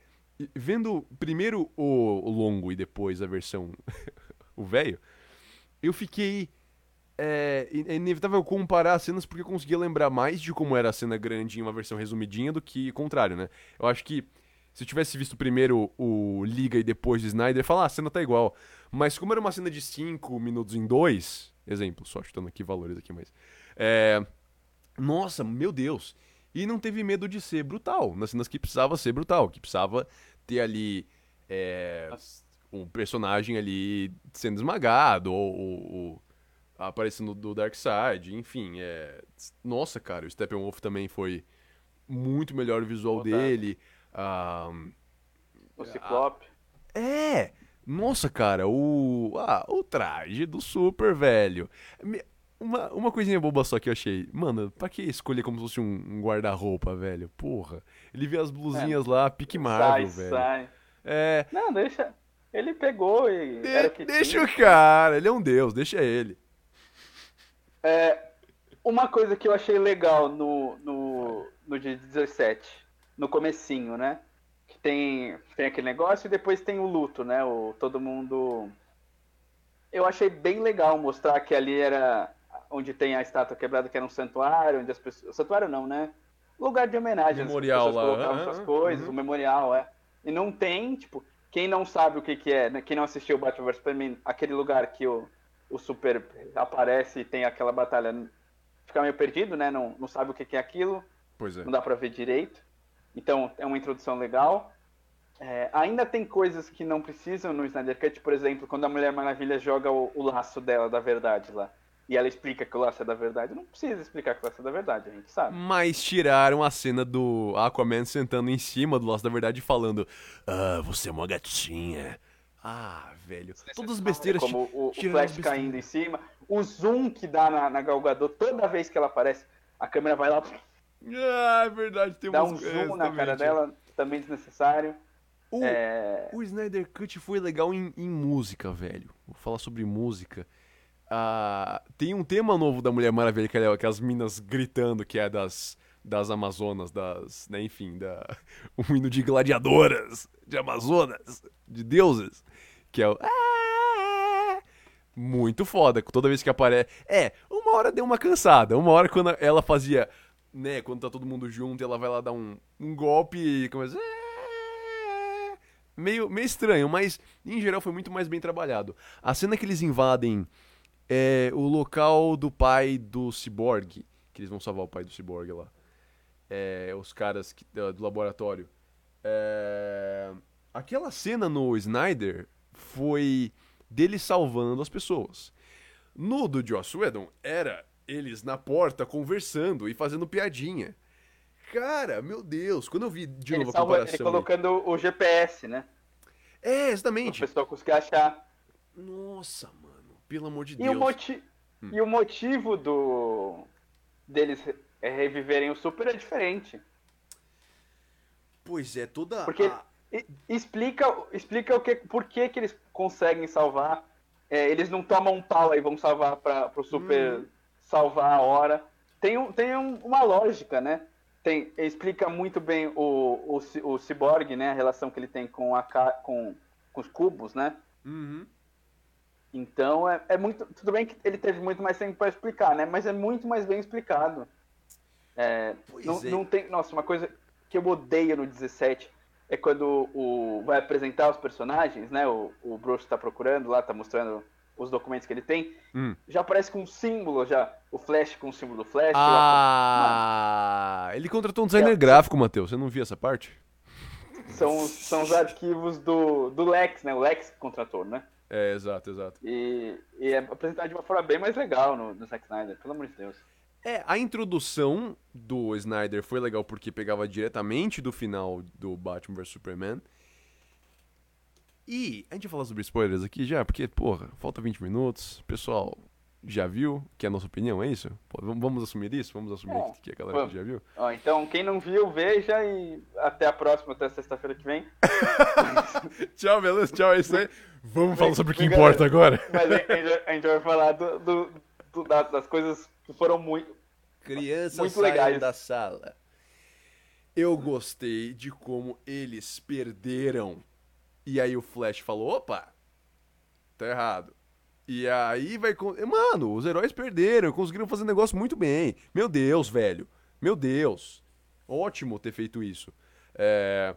S1: vendo primeiro o, longo e depois a versão <laughs> o velho, eu fiquei é, é inevitável comparar as cenas porque eu conseguia lembrar mais de como era a cena grande em uma versão resumidinha do que o contrário, né? Eu acho que se tivesse visto primeiro o Liga e depois o Snyder, falar, ah, a cena tá igual. Mas como era uma cena de 5 minutos em 2, exemplo, só chutando aqui valores aqui, mas é, nossa, meu Deus. E não teve medo de ser brutal. Nas cenas que precisava ser brutal. Que precisava ter ali é, um personagem ali sendo esmagado. Ou, ou- ou aparecendo do Darkseid. Enfim, é... Nossa, cara, o Steppenwolf também foi muito melhor o visual dele. Ah,
S2: O Ciclope.
S1: é! Nossa, cara, o. Ah, o traje do Super, velho. Uma, uma coisinha boba só que eu achei. Mano, pra que escolher como se fosse um, um guarda-roupa, velho? Porra. Ele vê as blusinhas lá, pique Marvel,
S2: sai,
S1: velho.
S2: sai.
S1: É.
S2: Não, deixa. Ele pegou e.
S1: de- deixa
S2: tinha.
S1: o cara, ele é um deus, deixa ele.
S2: É, uma coisa que eu achei legal no, no, no dia 17, no comecinho, né? Que tem, tem aquele negócio e depois tem o luto, né? O, todo mundo. Eu achei bem legal mostrar que ali era onde tem a estátua quebrada, que era um santuário, onde as pessoas. Santuário não, né? Lugar de homenagem.
S1: Memorial
S2: as pessoas
S1: lá,
S2: colocavam suas coisas,
S1: uhum.
S2: o memorial, é. E não tem, tipo, quem não sabe o que, que é, né? Quem não assistiu o Batman vs Superman, aquele lugar que o, o Super aparece e tem aquela batalha, fica meio perdido, né? Não, não sabe o que, que é aquilo,
S1: Pois é.
S2: não dá pra ver direito. Então é uma introdução legal. É, ainda tem coisas que não precisam no Snyder Cut, por exemplo, quando a Mulher Maravilha joga o, o laço dela da verdade lá. E ela explica que o laço é da verdade. Não precisa explicar que o laço é da verdade, a gente sabe.
S1: Mas tiraram a cena do Aquaman sentando em cima do Laço da Verdade e falando: Ah, você é uma gatinha. Ah, velho. Todas as besteiras.
S2: Como o, o Flash caindo em cima. O zoom que dá na, na Gal Gadot, toda vez que ela aparece, a câmera vai lá,
S1: Ah, é verdade. Tem
S2: dá um zoom na cara dela, também desnecessário.
S1: O,
S2: É,
S1: o Snyder Cut foi legal em, em música, velho. Vou falar sobre música. Ah, tem um tema novo da Mulher Maravilha, que é aquelas minas gritando, que é das, das Amazonas, das. Né, enfim, da, <laughs> um hino de gladiadoras, de Amazonas, de deuses, que é o. "Ah", Muito foda, toda vez que aparece. É, uma hora deu uma cansada. Uma hora quando ela fazia. Né, quando tá todo mundo junto, ela vai lá dar um, um golpe e começa. "Ah", Meio, meio estranho, mas em geral foi muito mais bem trabalhado. A cena que eles invadem é o local do pai do Cyborg, que eles vão salvar o pai do Cyborg lá. É, os caras que- do do laboratório. É, aquela cena no Snyder foi dele salvando as pessoas. No do Joss Whedon era eles na porta conversando e fazendo piadinha. Cara, meu Deus, quando eu vi de
S2: ele,
S1: novo a
S2: salva, ele
S1: comparação. aí-
S2: colocando o GPS, né?
S1: É,
S2: Pra o
S1: exatamente.
S2: pessoal conseguir achar.
S1: Nossa, mano. Pelo amor de
S2: E
S1: Deus.
S2: o, moti
S1: Hum.
S2: e o motivo do deles re- reviverem o Super é diferente.
S1: Pois é, toda
S2: Porque
S1: a-
S2: e- explica, explica o que, por que, que eles conseguem salvar. É, eles não tomam um pau aí, vão salvar para o Super
S1: Hum.
S2: Salvar a hora. Tem, um, tem um- uma lógica, né? Tem, explica muito bem o, o, o Cyborg, né? A relação que ele tem com, a, com, com os cubos, né?
S1: Uhum.
S2: Então é, é muito. Tudo bem que ele teve muito mais tempo para explicar, né? Mas é muito mais bem explicado. É, não,
S1: é.
S2: não tem. Nossa, uma coisa que eu odeio no 17 é quando o vai apresentar os personagens, né? O, o Bruce tá procurando lá, tá mostrando os documentos que ele tem.
S1: Hum.
S2: Já aparece com um símbolo já. O Flash com o símbolo do Flash.
S1: Ah, ele contratou um designer
S2: É.
S1: gráfico, Matheus. Você não viu essa parte?
S2: São, os- são os arquivos do, do Lex, né? O Lex que contratou, né?
S1: É, exato, exato.
S2: E, e é apresentado de uma forma bem mais legal no, no Zack Snyder, pelo amor de Deus.
S1: É, a introdução do Snyder foi legal porque pegava diretamente do final do Batman vs Superman. E a gente vai falar sobre spoilers aqui já, porque, porra, falta 20 minutos. Pessoal, já viu? Que é a nossa opinião, é isso? Pô, vamos- assumir isso? Vamos assumir
S2: É,
S1: que a galera
S2: vamos.
S1: já viu?
S2: Ó, então, quem não viu, veja e até a próxima, até sexta-feira que vem. <laughs>
S1: Tchau, beleza? Tchau, é isso aí. Vamos falar sobre o que importa agora.
S2: Mas a gente, a gente vai falar do, do- do- da- das coisas que foram muito.
S1: Crianças
S2: Muito legais.
S1: da sala. Eu gostei de como eles perderam. E aí o Flash falou: opa, tá errado. E aí vai. Mano, os heróis perderam, conseguiram fazer negócio muito bem. Meu Deus, velho. Meu Deus. Ótimo ter feito isso. É,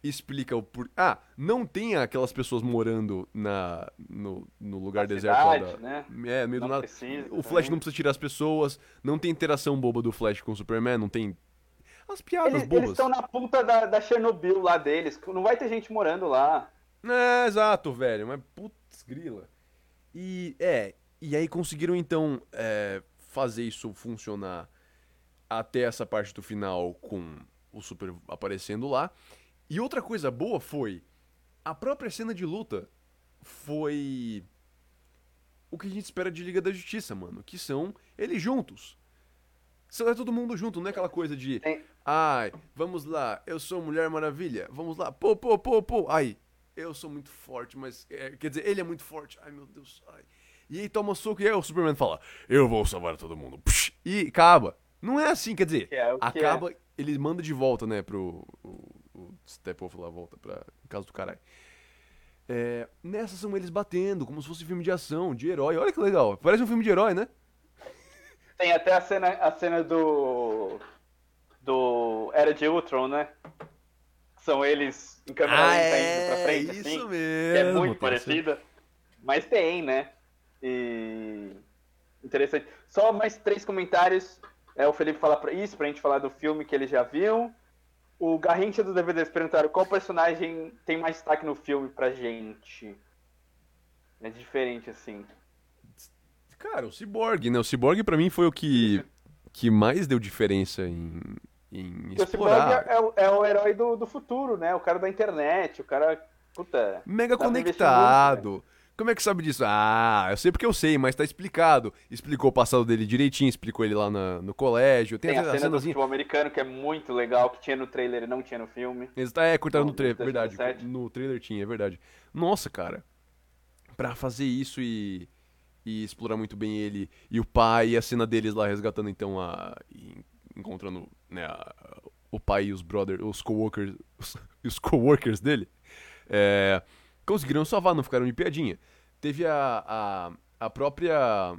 S1: Explica o por. Ah, não tem aquelas pessoas morando na, no, no lugar
S2: Na
S1: deserto
S2: cidade,
S1: da-
S2: né?
S1: É, meio
S2: Não
S1: do nada.
S2: precisa
S1: o Flash não precisa tirar as pessoas, não tem interação boba do Flash com o Superman, não tem. As piadas
S2: Eles
S1: bobas.
S2: estão na ponta da, da Chernobyl lá deles. Não vai ter gente morando lá.
S1: É, exato, velho, mas putz, grila. E, é, e aí conseguiram então é, fazer isso funcionar até essa parte do final com o Super aparecendo lá. E outra coisa boa foi a própria cena de luta foi o que a gente espera de Liga da Justiça, mano, que são eles juntos. São é todo mundo junto, não é aquela coisa de Ai, vamos lá, eu sou Mulher Maravilha, vamos lá, pô, pô, pô, pô, ai, eu sou muito forte, mas, é, quer dizer, ele é muito forte, ai meu Deus, ai. E aí toma soco e aí o Superman fala, eu vou salvar todo mundo, Psh, e acaba. Não é assim, quer dizer,
S2: Que é que
S1: acaba, ele manda de volta, né, pro, o, o Steppenwolf lá, volta pra casa do caralho. É, nessa são eles batendo, como se fosse filme de ação, de herói, olha que legal, parece um filme de herói, né?
S2: Tem até a cena, a cena do. Do Era de Ultron, né? São eles em câmera lenta indo pra frente,
S1: Ah, isso
S2: assim.
S1: mesmo.
S2: que é muito parecida. Mas tem, né? E. Interessante. Só mais três comentários. É, o Felipe fala pra isso, pra gente falar do filme que ele já viu. O Garrincha do DVDs perguntaram qual personagem tem mais destaque no filme pra gente. É diferente, assim.
S1: Cara, o Cyborg, né? O Cyborg pra mim foi o que, que mais deu diferença em, em
S2: o Cyborg
S1: explorar.
S2: é, é o- herói do, do futuro, né? O cara da internet, o cara. Puta.
S1: Mega
S2: investir
S1: conectado. Como é que sabe disso? Ah, eu sei porque eu sei, mas tá explicado. Explicou o passado dele direitinho, explicou ele lá na- no colégio. Tem,
S2: Tem a
S1: a,
S2: cena do
S1: cenazinha.
S2: futebol americano que é muito legal, que tinha no trailer e não tinha no filme.
S1: Eles tá, é, cortaram no trailer,
S2: do
S1: verdade.
S2: 2017.
S1: No trailer tinha, é verdade. Nossa, cara. Pra fazer isso e, e explorar muito bem ele e o pai e a cena deles lá resgatando então a. encontrando né, a- o pai e os brothers, os coworkers, os, <laughs> os coworkers dele. É, conseguiram salvar, não ficaram de piadinha. Teve a, a, a própria.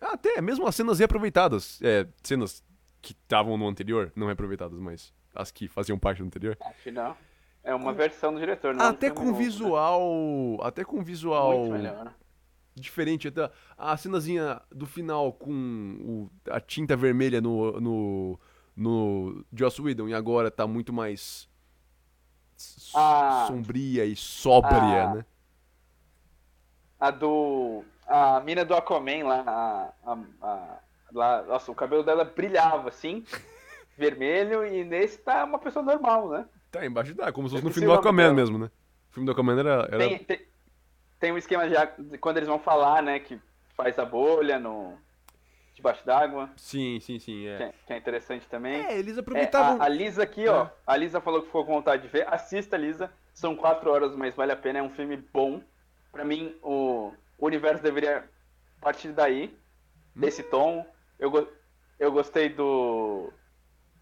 S1: Até mesmo as cenas reaproveitadas. É, cenas que estavam no anterior, não reaproveitadas, mas as que faziam parte do anterior.
S2: Não. É uma versão do diretor, não
S1: Até com
S2: novo, né?
S1: visual. Até com visual
S2: Muito melhor.
S1: Diferente. Até a cenazinha do final com o- a tinta vermelha no, no, no Joss Whedon e agora tá muito mais
S2: Ah.
S1: sombria e sóbria,
S2: Ah.
S1: né?
S2: A do. A mina do Aquaman lá, a, a- a- lá. Nossa, o cabelo dela brilhava assim, <laughs> vermelho, e nesse tá uma pessoa normal, né?
S1: Tá embaixo da, como se fosse no filme do Aquaman mesmo, né? O filme do Aquaman era. era...
S2: Tem, tem, tem um esquema já de quando eles vão falar, né? Que faz a bolha no debaixo d'água.
S1: Sim, sim, sim. É.
S2: Que, é, que é interessante também.
S1: É, eles
S2: É,
S1: aproveitavam.
S2: a, a Lisa aqui, ó. A Lisa falou que ficou com vontade de ver. Assista, Lisa. São quatro horas, mas vale a pena. É um filme bom. Pra mim, o, o universo deveria partir daí, desse tom. Eu, go- eu gostei do.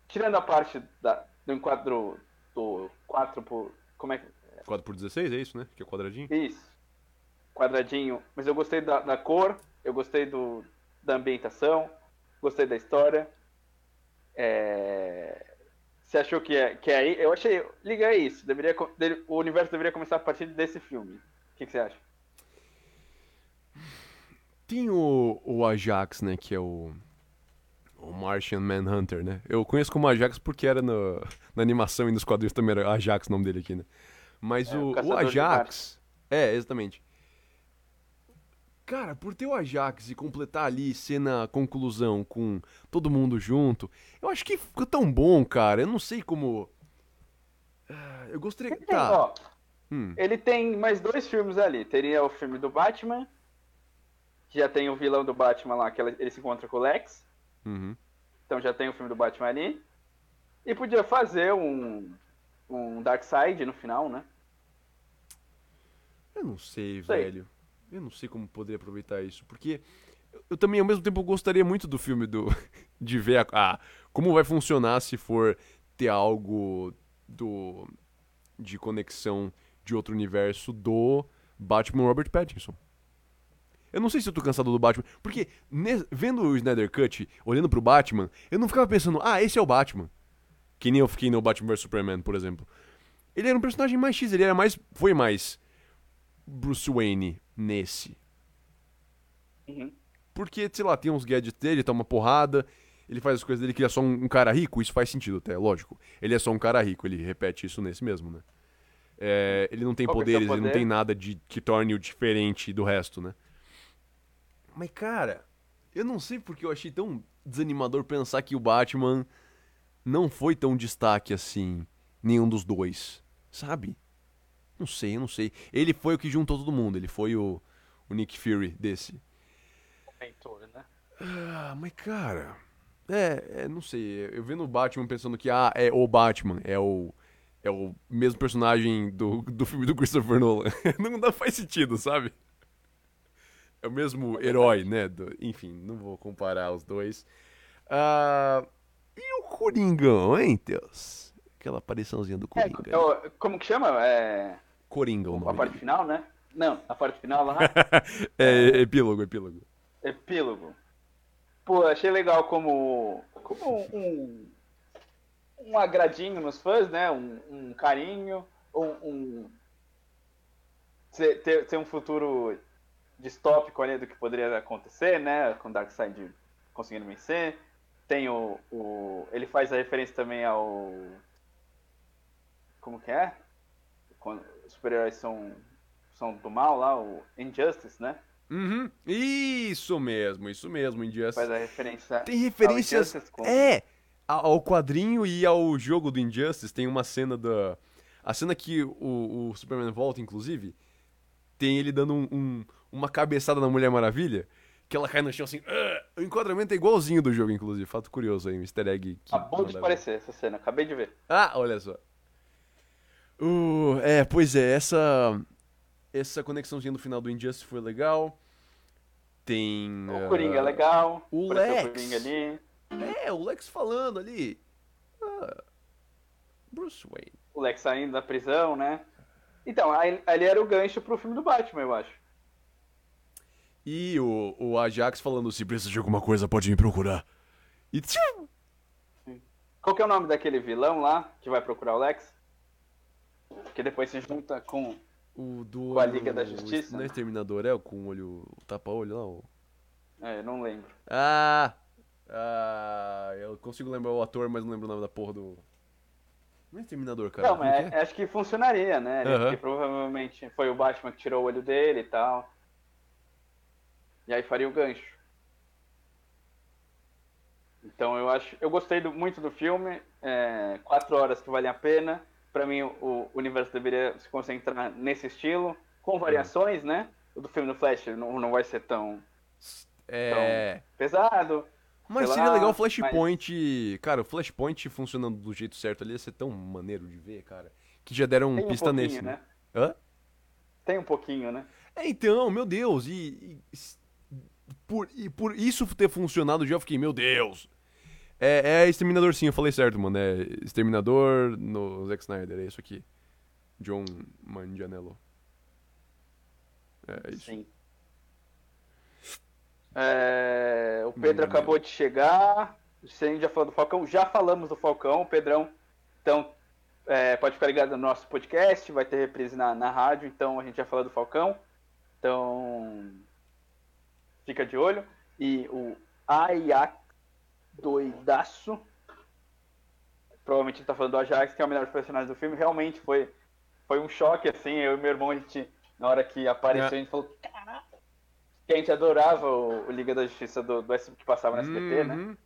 S2: Tirando a parte da, do enquadro do 4 por. Como é que.
S1: 4 por 16 é isso, né? Que é quadradinho.
S2: Isso. Quadradinho. Mas eu gostei da, da cor, eu gostei do, da ambientação, gostei da história. É, Você achou que é, que é aí? Eu achei. Liga é isso. Deveria, o universo deveria começar a partir desse filme. O que, que você acha?
S1: Tem o, o Ajax, né? Que é o. O Martian Manhunter, né? Eu conheço como Ajax porque era no- na animação e nos quadrinhos também era Ajax o nome dele aqui, né? Mas
S2: É, o
S1: o, Ajax. É, exatamente. Cara, por ter o Ajax e completar ali cena conclusão com todo mundo junto, eu acho que ficou tão bom, cara. Eu não sei como. Ah, Eu gostaria.
S2: Tem,
S1: Tá.
S2: ó,
S1: Hum.
S2: ele tem mais dois filmes ali. Teria o filme do Batman, que já tem o vilão do Batman lá, que ele ele se encontra com o Lex.
S1: Uhum.
S2: Então já tem o filme do Batman ali. E podia fazer um, um Darkseid no final, né?
S1: Eu não sei,
S2: Sei.
S1: velho. Eu não sei como poderia aproveitar isso. Porque eu, também, ao mesmo tempo, gostaria muito do filme do. <laughs> de ver a, como vai funcionar se for ter algo do. de conexão de outro universo do Batman Robert Pattinson. Eu não sei se eu tô cansado do Batman. Porque ne- vendo o Snyder Cut, olhando pro Batman, eu não ficava pensando, ah, esse é o Batman. Que nem eu fiquei no Batman vs Superman, por exemplo. Ele era um personagem mais X, ele era mais. Foi mais Bruce Wayne nesse.
S2: Uhum.
S1: Porque, sei lá, tem uns gadgets dele, toma porrada, ele faz as coisas dele que ele é só um, um cara rico, isso faz sentido até, lógico. Ele é só um cara rico, ele repete isso nesse mesmo, né? É, ele não tem
S2: Qual é o
S1: poderes, ele não
S2: poder?
S1: tem nada de que torne-o diferente do resto, né? Mas, cara, eu não sei porque eu achei tão desanimador pensar que o Batman não foi tão destaque assim, nenhum dos dois, sabe? Não sei, eu não sei. Ele foi o que juntou todo mundo, ele foi o, o Nick Fury desse.
S2: Mentor, né?
S1: Ah, mas cara. É, é, não sei. Eu vendo o Batman pensando que, ah, é o Batman, é o. É o mesmo personagem do, do filme do Christopher Nolan. <laughs> não dá, faz sentido, sabe? É o mesmo herói, né? do- enfim, não vou comparar os dois. Ah, e o Coringão, hein, Deus? Aquela apariçãozinha do
S2: É,
S1: Coringa.
S2: eu- como que chama? É,
S1: Coringa o
S2: a
S1: nome
S2: parte
S1: dele.
S2: final, né? Não, a parte final lá. <laughs>
S1: É, epílogo, epílogo.
S2: Epílogo. Pô, achei legal como, como um, um agradinho nos fãs, né? Um, um carinho, um, um ter, ter um futuro distópico ali do que poderia acontecer, né? Com Darkseid conseguindo vencer. Tem o, o. Ele faz a referência também ao. Como que é? Quando super-heróis são, são do mal lá, o Injustice, né?
S1: Uhum. Isso mesmo, isso mesmo, Injustice.
S2: Faz a referência.
S1: Tem referências. É! Ao quadrinho e ao jogo do Injustice tem uma cena da. A cena que o, o Superman volta, inclusive, tem ele dando um- um- uma cabeçada na Mulher Maravilha, que ela cai no chão assim. "Ah!" O enquadramento é igualzinho do jogo, inclusive. Fato curioso aí, um easter egg. Que
S2: Acabou de aparecer essa cena, acabei de ver.
S1: Ah, olha só. Uh, é, pois é, essa. Essa conexãozinha no final do Injustice foi legal. Tem.
S2: O
S1: ah,
S2: Coringa é legal.
S1: o Lex.
S2: O Coringa ali.
S1: É, o Lex falando ali. Ah, Bruce Wayne.
S2: O Lex saindo da prisão, né? Então, ali era o gancho pro filme do Batman, eu acho.
S1: E o, o Ajax falando: se precisa de alguma coisa, pode me procurar. E tchum!
S2: Qual que é o nome daquele vilão lá que vai procurar o Lex? Que depois se junta com.
S1: o do.
S2: Com a Liga da
S1: o-
S2: Justiça,
S1: Não é? Exterminador, é o com o olho. O tapa-olho lá? O...
S2: É, eu não lembro.
S1: Ah! Ah! Eu consigo lembrar o ator, mas não lembro o nome da porra do. Não é Exterminador, cara.
S2: não, mas
S1: que
S2: é- acho que funcionaria, né? Porque provavelmente foi o Batman que tirou o olho dele e tal. E aí faria o gancho. Então eu acho. Eu gostei do- muito do filme. é, quatro horas que valem a pena. Pra mim, o, universo deveria se concentrar nesse estilo. com variações, né? O do filme do Flash não, não vai ser tão,
S1: É.
S2: tão pesado.
S1: Mas seria
S2: lá,
S1: legal o Flashpoint. Cara, o Flashpoint funcionando do jeito certo ali ia ser tão maneiro de ver, cara. Que já deram
S2: Tem um
S1: pista nesse, né?
S2: né?
S1: Hã?
S2: Tem um pouquinho, né?
S1: É, então, meu Deus, e, e- por, e por isso ter funcionado já eu fiquei, meu Deus. É, é Exterminador sim, eu falei certo, mano. É Exterminador no Zack Snyder, é isso aqui. John Manganiello. É isso.
S2: Sim. É, o Pedro acabou de chegar. Gente já falou do Falcão, já falamos do Falcão, Pedrão. Então, é, pode ficar ligado no nosso podcast, vai ter reprise na, na rádio, então a gente já falou do Falcão. Então, fica de olho. E o Ajax doidaço. Provavelmente ele tá falando do Ajax, que é o melhor personagem do filme. Realmente foi, foi um choque, assim. Eu e meu irmão, a gente, na hora que apareceu,
S1: É.
S2: a gente falou: "Caraca!" que a gente adorava o, o Liga da Justiça do, do S- que passava no SBT, né?
S1: Uhum.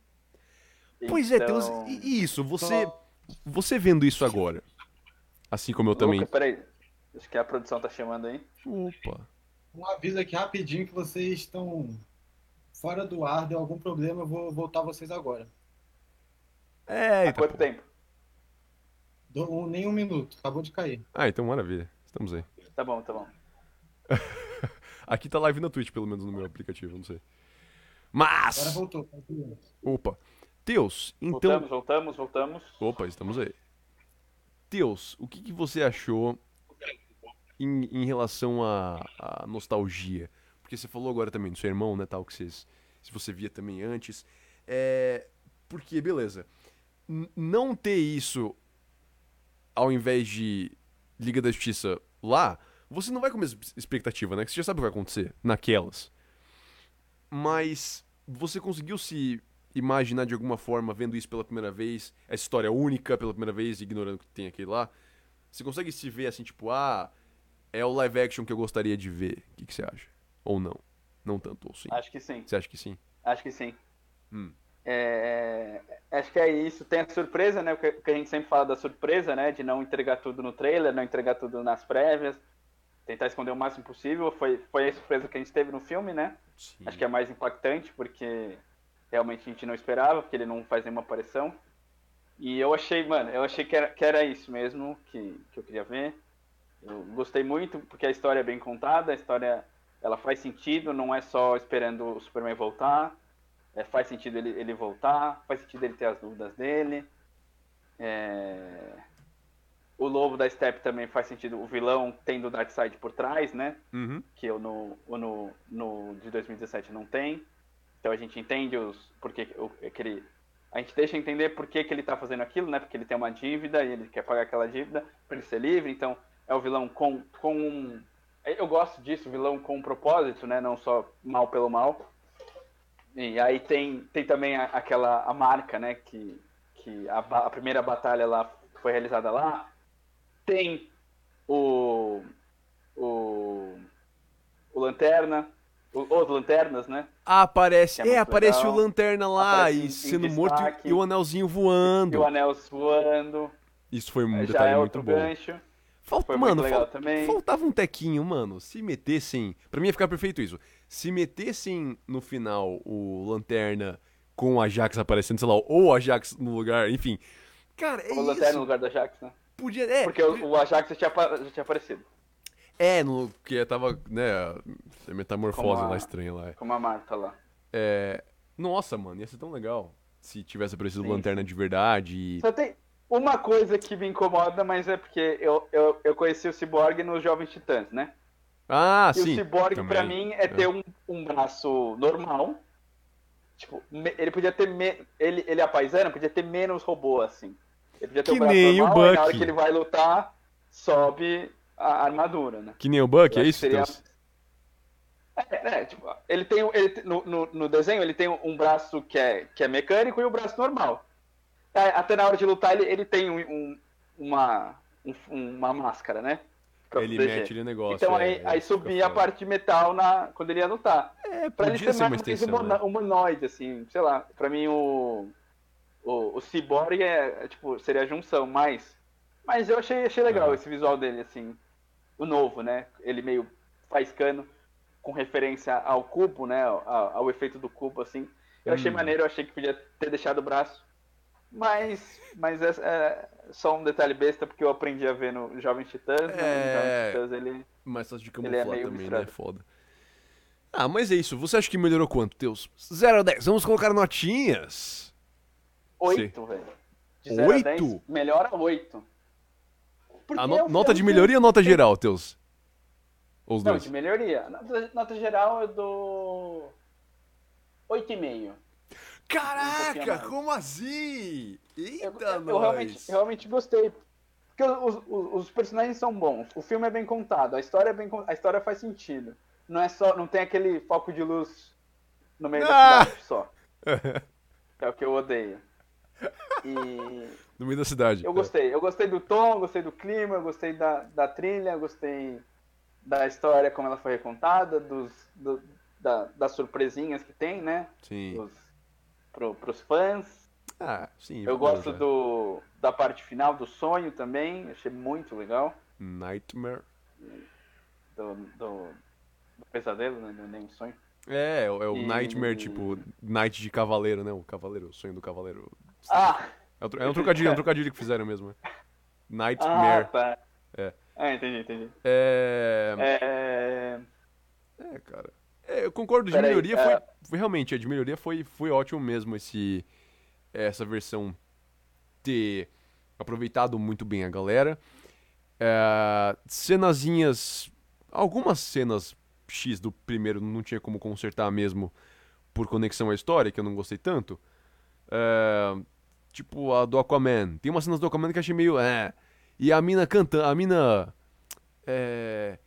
S1: Pois é, tem uns-
S2: Então-
S1: e- isso, você, você vendo isso agora, assim como eu também.
S2: Luca, peraí. Acho que a produção tá chamando aí.
S1: Opa.
S3: Um aviso aqui rapidinho que vocês estão fora do ar, deu algum problema, eu vou voltar vocês agora.
S1: É,
S2: Há
S1: eita,
S2: quanto
S1: pô.
S2: tempo?
S3: Do, um, nem um minuto, acabou de cair.
S1: Ah, então maravilha. Estamos aí.
S2: Tá bom, tá bom. <laughs>
S1: Aqui tá live na Twitch, pelo menos no meu aplicativo, não sei.
S3: Agora
S1: Mas.
S3: voltou. tá?
S1: Opa. Teus, então.
S2: Voltamos, voltamos, voltamos.
S1: Opa, estamos aí. Teus, o que, que você achou em, em relação à nostalgia? Porque você falou agora também do seu irmão, né, tal, que vocês, se você via também antes. É, porque, beleza, não ter isso ao invés de Liga da Justiça lá, você não vai com a mesma expectativa, né? Que você já sabe o que vai acontecer naquelas. Mas você conseguiu se imaginar de alguma forma vendo isso pela primeira vez, essa história única pela primeira vez, ignorando que tem aquele lá? Você consegue se ver assim, tipo, ah, é o live action que eu gostaria de ver. O que, que você acha? Ou não? Não tanto, ou sim?
S2: Acho que sim.
S1: Você acha que sim?
S2: Acho que sim.
S1: Hum.
S2: É, acho que é isso. Tem a surpresa, né? O que que a gente sempre fala da surpresa, né? De não entregar tudo no trailer, não entregar tudo nas prévias. Tentar esconder o máximo possível. Foi, foi a surpresa que a gente teve no filme, né?
S1: Sim.
S2: Acho que é mais impactante, porque realmente a gente não esperava, porque ele não faz nenhuma aparição. E eu achei, mano, eu achei que era, que era isso mesmo que, que eu queria ver. Eu gostei muito, porque a história é bem contada, a história ela faz sentido, não é só esperando o Superman voltar. É, faz sentido ele, ele voltar, faz sentido ele ter as dúvidas dele. É, O Lobo da Steppe também faz sentido, o vilão tendo o Darkseid por trás, né?
S1: Uhum.
S2: que eu no, no, no de 2017 não tem. Então a gente entende os porque o, que ele, a gente deixa entender por que, que ele tá fazendo aquilo, né? Porque ele tem uma dívida e ele quer pagar aquela dívida para ele ser livre. Então é o vilão com com um eu gosto disso, vilão com propósito, né? Não só mal pelo mal. E aí tem tem também a- aquela a marca, né? Que que a, a primeira batalha lá foi realizada lá. Tem o o o Lanterna, o- os Lanternas, né?
S1: Ah, aparece.
S2: É
S1: É,
S2: muito
S1: aparece
S2: legal.
S1: o Lanterna lá
S2: Aparece
S1: e sendo morto e- e o anelzinho
S2: E
S1: voando.
S2: o Anel voando,
S1: Isso foi um
S2: já
S1: detalhe
S2: é
S1: muito
S2: outro
S1: bom.
S2: gancho.
S1: Falta,
S2: Foi
S1: mano,
S2: legal
S1: fal-
S2: também.
S1: faltava um tequinho, mano. Se metessem. Pra mim ia ficar perfeito isso. Se metessem no final o Lanterna com o Ajax aparecendo, sei lá, ou o Ajax no lugar, enfim. Cara, é
S2: O Lanterna no
S1: isso.
S2: lugar do Ajax, né?
S1: Podia. É,
S2: Porque o, o Ajax já tinha, já tinha aparecido,
S1: é no, porque tava, né, a metamorfose
S2: a-
S1: lá estranha lá.
S2: como a Marta lá.
S1: É. Nossa, mano, ia ser tão legal se tivesse aparecido
S2: Sim,
S1: Lanterna de verdade. e-
S2: Só tem uma coisa que me incomoda, mas é porque eu, eu, eu conheci o Cyborg nos Jovens Titãs, né?
S1: Ah,
S2: E
S1: sim.
S2: o Cyborg,
S1: também.
S2: pra mim, é ter um, um braço normal. Tipo, ele podia ter. Me... Ele, ele é a paisana, podia ter menos robô, assim. Ele podia ter
S1: Que
S2: um braço
S1: nem o
S2: normal, e na hora que ele vai lutar, sobe a armadura, né?
S1: Que nem o Buck, é isso,
S2: seria-? É, é, tipo, ele tem, um- ele, no, no, no desenho ele tem um braço que é, que é mecânico e o braço normal. É, até na hora de lutar ele, ele tem um, um- uma, um- uma máscara, né? Pra
S1: Ele
S2: proteger.
S1: mete o negócio.
S2: Então
S1: é,
S2: aí, aí subia a parte de metal na, quando ele ia lutar.
S1: É,
S2: Pra ele ser
S1: ser uma extensão,
S2: humano-
S1: né?
S2: humanoide, assim, sei lá. Pra mim o, o, o Cyborg é, é, tipo, seria a junção, mas... Mas eu achei, achei legal
S1: Ah.
S2: esse visual dele, assim. o novo, né? Ele meio faiscando com referência ao cubo, né? Ao, ao efeito do cubo, assim. Eu achei
S1: Hum.
S2: maneiro, eu achei que podia ter deixado o braço. Mas, mas é, é só um detalhe besta, porque eu aprendi a ver no Jovens Titãs, né?
S1: É.
S2: Jovens Titãs, ele...
S1: Mas fácil de
S2: é
S1: camuflar
S2: meio
S1: também,
S2: misturado.
S1: né? Foda. Ah, mas é isso. Você acha que melhorou quanto, Teus? 0 a 10. Vamos colocar notinhas.
S2: Oito, velho. De 0 a
S1: Oito?
S2: 10, melhora oito. Porque
S1: A
S2: é
S1: no-
S2: um
S1: nota de melhoria ou nota geral, Teus? Ou os
S2: Não,
S1: dois?
S2: de melhoria. Nota, nota geral eu dou 8,5. Um
S1: Caraca,
S2: mais.
S1: como assim? Eita,
S2: eu- eu
S1: nós.
S2: realmente, eu realmente gostei. Porque os, os- os personagens são bons, o filme é bem contado, a história é bem con- a história faz sentido. Não é só, não tem aquele foco de luz no meio
S1: Ah!
S2: da cidade só. <laughs> É o que eu odeio. E
S1: no meio da cidade.
S2: eu gostei, eu gostei do tom, eu gostei do clima, eu gostei da, da trilha, eu gostei da história como ela foi recontada, dos, do- da- das surpresinhas que tem, né?
S1: Sim.
S2: Dos, pro, pros fãs.
S1: Ah, sim.
S2: Eu gosto
S1: já.
S2: do, da parte final, do sonho também, achei muito legal.
S1: Nightmare.
S2: Do, do, do pesadelo, né? É nem um sonho.
S1: É, é o é o
S2: E-
S1: Nightmare, tipo, Night de Cavaleiro, né? O Cavaleiro, o sonho do Cavaleiro.
S2: Ah!
S1: É um, é um trocadilho, é um trocadilho que fizeram mesmo. né?
S2: Ah,
S1: Nightmare.
S2: tá.
S1: É.
S2: Ah, entendi, entendi.
S1: É...
S2: É...
S1: É, cara. É, eu concordo, de melhoria
S2: é.
S1: foi, foi. Realmente, a de melhoria foi, foi ótimo mesmo esse. Essa versão ter aproveitado muito bem a galera. É, cenazinhas. Algumas cenas X do primeiro não tinha como consertar mesmo por conexão à história, que eu não gostei tanto. É, tipo a do Aquaman. Tem umas cenas do Aquaman que eu achei meio. É, e a mina cantando. A mina. É,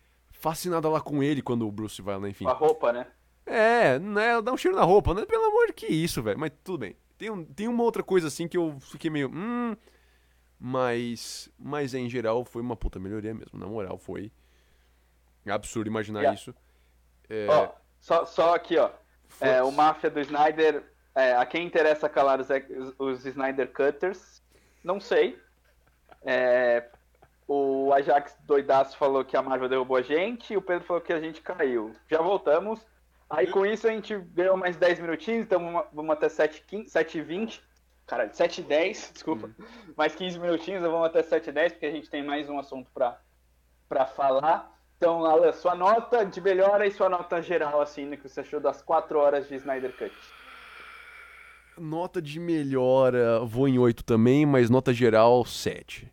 S1: fascinada lá com ele quando o Bruce vai lá, enfim.
S2: A roupa, né?
S1: É, né, dá um cheiro na roupa, né? Pelo amor de que isso, velho. Mas tudo bem. Tem, um, tem uma outra coisa assim que eu fiquei meio. Hum. Mas. Mas em geral foi uma puta melhoria mesmo. Na moral, foi. Absurdo imaginar
S2: Yeah.
S1: isso. É,
S2: Ó, só, só aqui, ó. É, o Máfia do Snyder. é, a quem interessa calar os, os Snyder Cutters? Não sei. É, o Ajax doidaço falou que a Marvel derrubou a gente e o Pedro falou que a gente caiu. Já voltamos. Aí com isso a gente ganhou mais 10 minutinhos, então vamos- até 7h15, 7h20. Caralho, 7h10, desculpa. Mais 15 minutinhos, vamos até 7h10, <laughs> porque a gente tem mais um assunto pra, pra falar. Então, Alan, sua nota de melhora e sua nota geral, assim, no que você achou das 4 horas de Snyder Cut.
S1: Nota de melhora, vou em 8 também, mas nota geral 7.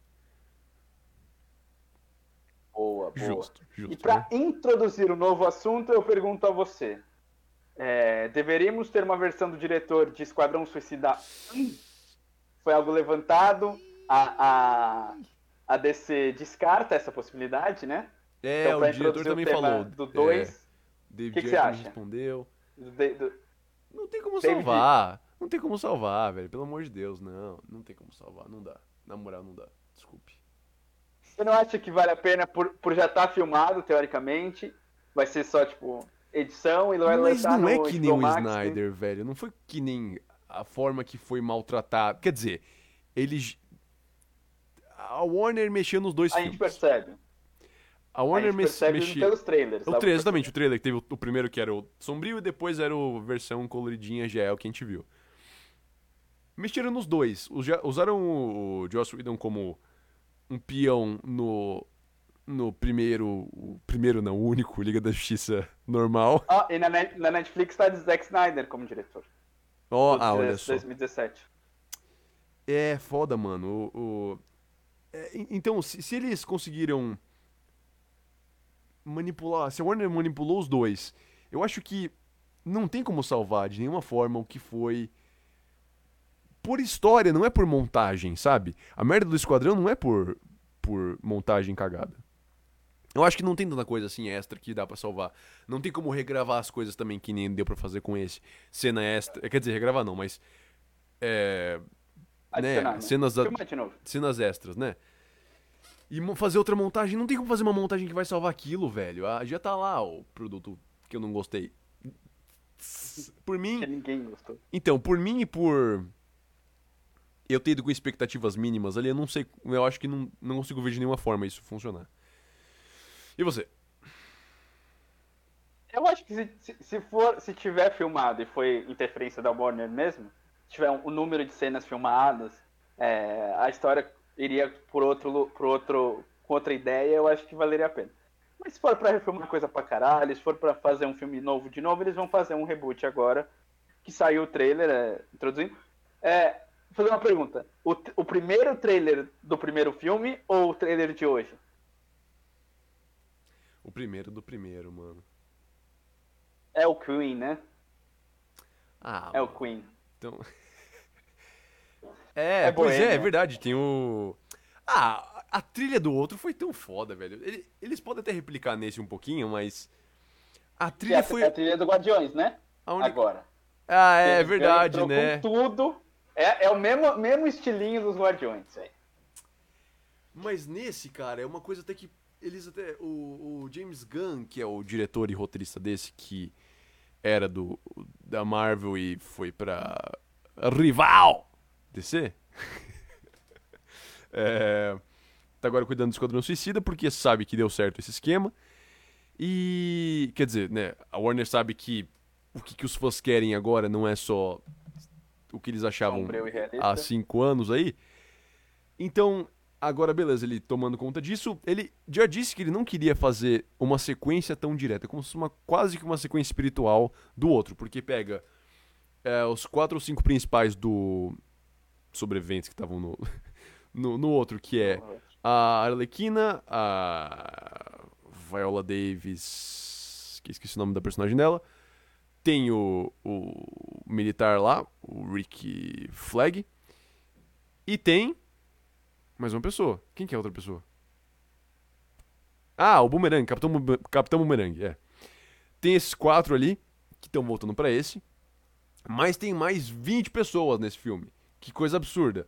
S2: Boa, boa.
S1: Justo, justo.
S2: E para
S1: né?
S2: introduzir o novo assunto, eu pergunto a você: é, deveríamos ter uma versão do diretor de Esquadrão Suicida 1? Foi algo levantado? A, a, a DC descarta essa possibilidade, né?
S1: É,
S2: então,
S1: o diretor também
S2: tema
S1: falou.
S2: Do
S1: é,
S2: 2,
S1: David
S2: que que você acha?
S1: respondeu.
S2: do,
S1: Não tem como
S2: David-
S1: salvar. Não tem como salvar, velho. Pelo amor de Deus, não. Não tem como salvar. Não dá. Na moral, não dá. Desculpe.
S2: Você não acha que vale a pena por, por já estar filmado, teoricamente? Vai ser só, tipo, edição e vai
S1: Mas não é que nem o
S2: né?
S1: Snyder, velho. Não foi que nem a forma que foi maltratado. Quer dizer, eles. A Warner mexeu nos dois
S2: A gente
S1: filmes.
S2: percebe.
S1: A
S2: A
S1: Warner
S2: gente
S1: me-
S2: percebe
S1: mexia.
S2: pelos trailers.
S1: O trailer, exatamente, o trailer que teve o, o primeiro que era o sombrio e depois era o versão coloridinha gel que a gente viu. Mexeram nos dois. Usa- Usaram o, o Joss Whedon como um peão no, no primeiro. O primeiro não, o único Liga da Justiça normal.
S2: Ah, e na, Net- na Netflix tá de Zack Snyder como diretor.
S1: Ó,
S2: Do-
S1: ah, olha
S2: de-
S1: só.
S2: 2017.
S1: É foda, mano. O, o- é, en- então, se, se eles conseguiram manipular. Se a Warner manipulou os dois, eu acho que não tem como salvar de nenhuma forma o que foi. Por história, não é por montagem, sabe? A merda do esquadrão não é por, por montagem cagada. Eu acho que não tem tanta coisa assim extra que dá pra salvar. Não tem como regravar as coisas também que nem deu pra fazer com esse. Cena extra. Quer dizer, regravar não, mas. É,
S2: Adicionar,
S1: né,
S2: né?
S1: cenas,
S2: novo.
S1: cenas extras, né? E fazer outra montagem, não tem como fazer uma montagem que vai salvar aquilo, velho. Ah, já tá lá o produto que eu não gostei. Por mim,
S2: Que ninguém gostou.
S1: então, por mim e por eu ter ido com expectativas mínimas ali, eu não sei, eu acho que não, não consigo ver de nenhuma forma isso funcionar. E você?
S2: Eu acho que se, se, for, se tiver filmado e foi interferência da Warner mesmo, se tiver um, um número de cenas filmadas, é, a história iria por outro, por outro, com outra ideia, eu acho que valeria a pena. Mas se for pra refilmar coisa pra caralho, se for pra fazer um filme novo de novo, eles vão fazer um reboot agora, que saiu o trailer, é, introduzindo. É, fazer uma pergunta. O, o primeiro trailer do primeiro filme ou o trailer de hoje?
S1: O primeiro do primeiro, mano.
S2: É o Queen, né?
S1: Ah,
S2: É o Queen.
S1: então... <laughs> É,
S2: É
S1: pois é, é
S2: boêmio.
S1: verdade, tem o... Ah, a trilha do outro foi tão foda, velho. Ele- Eles podem até replicar nesse um pouquinho, mas... A
S2: é
S1: trilha
S2: a,
S1: foi...
S2: é a trilha do Guardiões, né?
S1: única-
S2: Agora.
S1: Ah, é
S2: Eles
S1: verdade, né?
S2: Com tudo. É, é o mesmo, mesmo estilinho dos Guardiões.
S1: Mas nesse, cara, é uma coisa até que eles até. O, o James Gunn, que é o diretor e roteirista desse, que era do da Marvel e foi pra rival DC. <laughs> é, tá agora cuidando do Esquadrão Suicida porque sabe que deu certo esse esquema. E. Quer dizer, né? A Warner sabe que o que, que os fãs querem agora não é só o que eles achavam há cinco anos aí. Então, agora beleza, ele tomando conta disso, ele já disse que ele não queria fazer uma sequência tão direta, como se uma, quase que uma sequência espiritual do outro, porque pega é, os quatro ou cinco principais do sobreviventes que estavam no, <laughs> no, no outro, que é a Arlequina, a Viola Davis, que esqueci o nome da personagem dela. Tem o, o militar lá, o Rick Flag. E tem mais uma pessoa. Quem que é a outra pessoa? Ah, o Boomerang, Capitão, Capitão Boomerang, é. Tem esses quatro ali, que estão voltando pra esse. Mas tem mais 20 pessoas nesse filme. Que coisa absurda.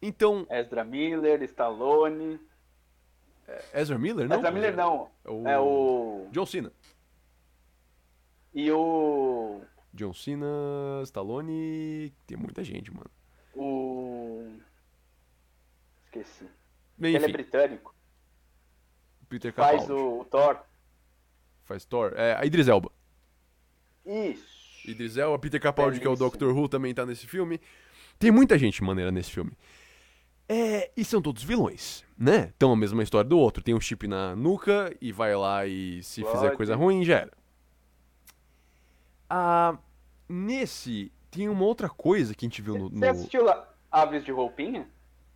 S1: Então,
S2: Ezra Miller, Stallone.
S1: Ezra Miller, não?
S2: Ezra Miller não.
S1: É o...
S2: É o.
S1: John Cena.
S2: E o.
S1: John Cena, Stallone. Tem muita gente, mano.
S2: O. Esqueci.
S1: Bem,
S2: Ele é britânico.
S1: Peter
S2: Faz
S1: Capaldi.
S2: o Thor.
S1: Faz Thor. É, a Idris Elba.
S2: Isso.
S1: Idris Elba, Peter Capaldi, que é o. Doctor Who, também tá nesse filme. Tem muita gente maneira nesse filme. É, e são todos vilões, né? Então a mesma história do outro. Tem um chip na nuca e vai lá e se fizer
S2: Explode.
S1: coisa ruim, já era. Ah, nesse, tem uma outra coisa que a gente viu no...
S2: Você
S1: no...
S2: assistiu lá Aves de Roupinha?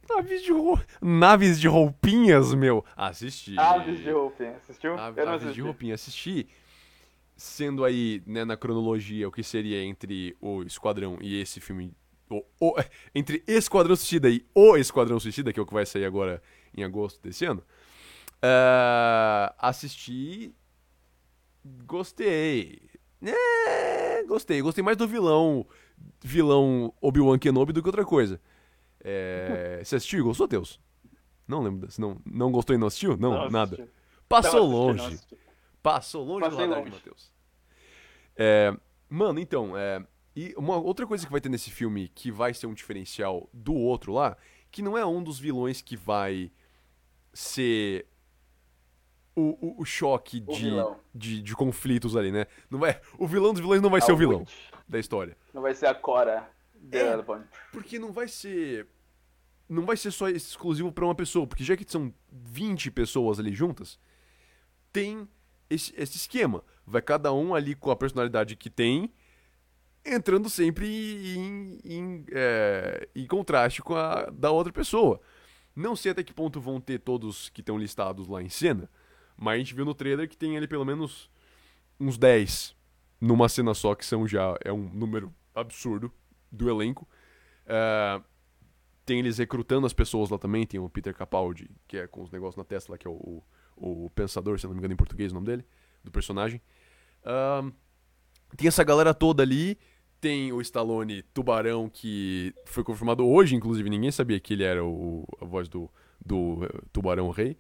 S1: Naves, de rou- Naves de roupinhas, meu. Assisti.
S2: Aves de Roupinha. Assistiu?
S1: Aves de
S2: assisti.
S1: roupinha. Assisti. Sendo aí, né, na cronologia, o que seria entre o Esquadrão e esse filme. O, o- <laughs> entre Esquadrão Suicida e O Esquadrão Suicida, que é o que vai sair agora em agosto desse ano. Ah, assisti. Gostei. É, gostei. Gostei mais do vilão. Vilão Obi-Wan Kenobi do que outra coisa. É, <laughs> você assistiu e gostou, Deus? Não lembro. Não, não gostou e não assistiu? Não,
S2: Não
S1: nada.
S2: assisti.
S1: Passou
S2: Não
S1: longe.
S2: assisti.
S1: Passou longe
S2: Passei
S1: do radar. Matheus. É, mano, então, é, e uma outra coisa que vai ter nesse filme que vai ser um diferencial do outro lá, que não é um dos vilões que vai ser o, o, o choque
S2: O
S1: de, de, de conflitos ali, né? Não vai, o vilão dos vilões não vai ser o
S2: A
S1: vilão
S2: Witch.
S1: da história.
S2: Não vai ser a Cora
S1: É. Porque não vai ser. Não vai ser só exclusivo pra uma pessoa, porque já que são 20 pessoas ali juntas, tem esse, esse esquema. Vai cada um ali com a personalidade que tem, entrando sempre em, em, é, em contraste com a da outra pessoa. Não sei até que ponto vão ter todos que estão listados lá em cena, mas a gente viu no trailer que tem ali pelo menos uns 10 numa cena só, que são já é um número absurdo do elenco. É, tem eles recrutando as pessoas lá também, tem o Peter Capaldi, que é com os negócios na testa lá, que é o, o, o Pensador, se não me engano em português o nome dele, do personagem. Ahn, tem essa galera toda ali, tem o Stallone Tubarão, que foi confirmado hoje, inclusive, ninguém sabia que ele era o, a voz do, do eh, Tubarão Rei.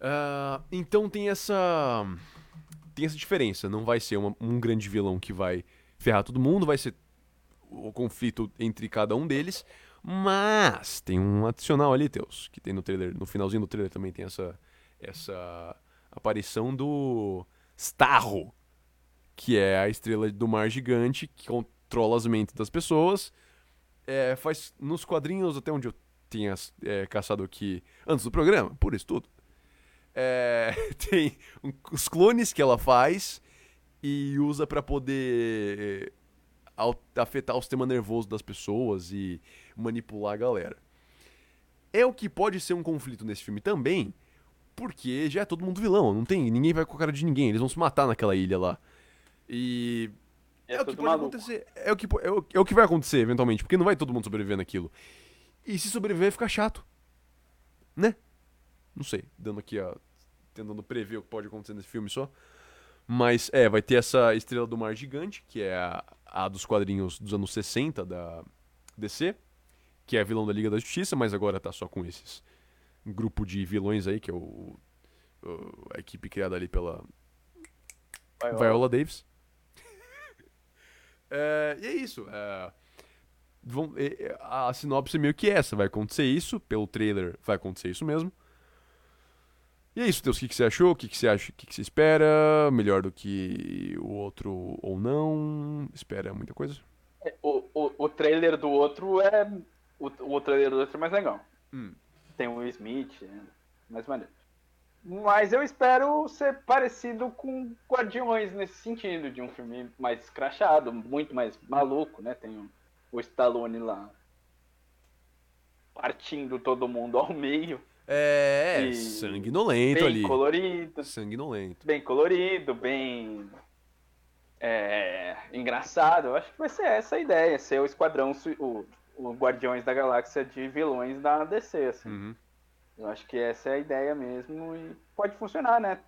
S1: Ah, então tem essa tem essa diferença, não vai ser uma- um grande vilão que vai ferrar todo mundo, vai ser o conflito entre cada um deles, mas tem um adicional ali, Teus, que tem no trailer, no finalzinho do trailer também tem essa essa aparição do Starro, que é a estrela do mar gigante que controla as mentes das pessoas. É, faz nos quadrinhos, até onde eu tinha é, caçado aqui antes do programa, por isso tudo. É, <laughs> tem um, os clones que ela faz e usa para poder afetar o sistema nervoso das pessoas e manipular a galera. É o que pode ser um conflito nesse filme também, porque já é todo mundo vilão, não tem, ninguém vai com a cara de ninguém, eles vão se matar naquela ilha lá. E é, é o que pode maluco. acontecer, é o que é o, é o que vai acontecer eventualmente, porque não vai todo mundo sobreviver naquilo. E se sobreviver fica chato. Né? Não sei, dando aqui a tentando prever o que pode acontecer nesse filme só. Mas é, vai ter essa Estrela do Mar Gigante, que é a, a dos quadrinhos dos anos 60 da DC, que é a vilão da Liga da Justiça, mas agora tá só com esses grupo de vilões aí, que é o, o a equipe criada ali pela Viola, Viola Davis. <laughs> é, e é isso. É, vão, é, a sinopse é meio que essa. Vai acontecer isso, pelo trailer vai acontecer isso mesmo. E é isso, Deus. O que, que você achou? O que, que você acha? O que, que você espera? Melhor do que o outro ou não? Espera muita coisa?
S2: É, o, o, o trailer do outro é. O, o trailer do outro é mais legal. Hum. Tem o Will Smith, é mais maneiro. Mas eu espero ser parecido com Guardiões nesse sentido, de um filme mais escrachado, muito mais maluco, né? Tem o, o Stallone lá partindo todo mundo ao meio.
S1: É, e sanguinolento
S2: bem
S1: ali.
S2: colorido.
S1: Sanguinolento.
S2: Bem colorido, bem é, engraçado. Eu acho que vai ser essa a ideia, ser o esquadrão, o, o Guardiões da Galáxia de vilões da DC, assim. Uhum. Eu acho que essa é a ideia mesmo e pode funcionar, né?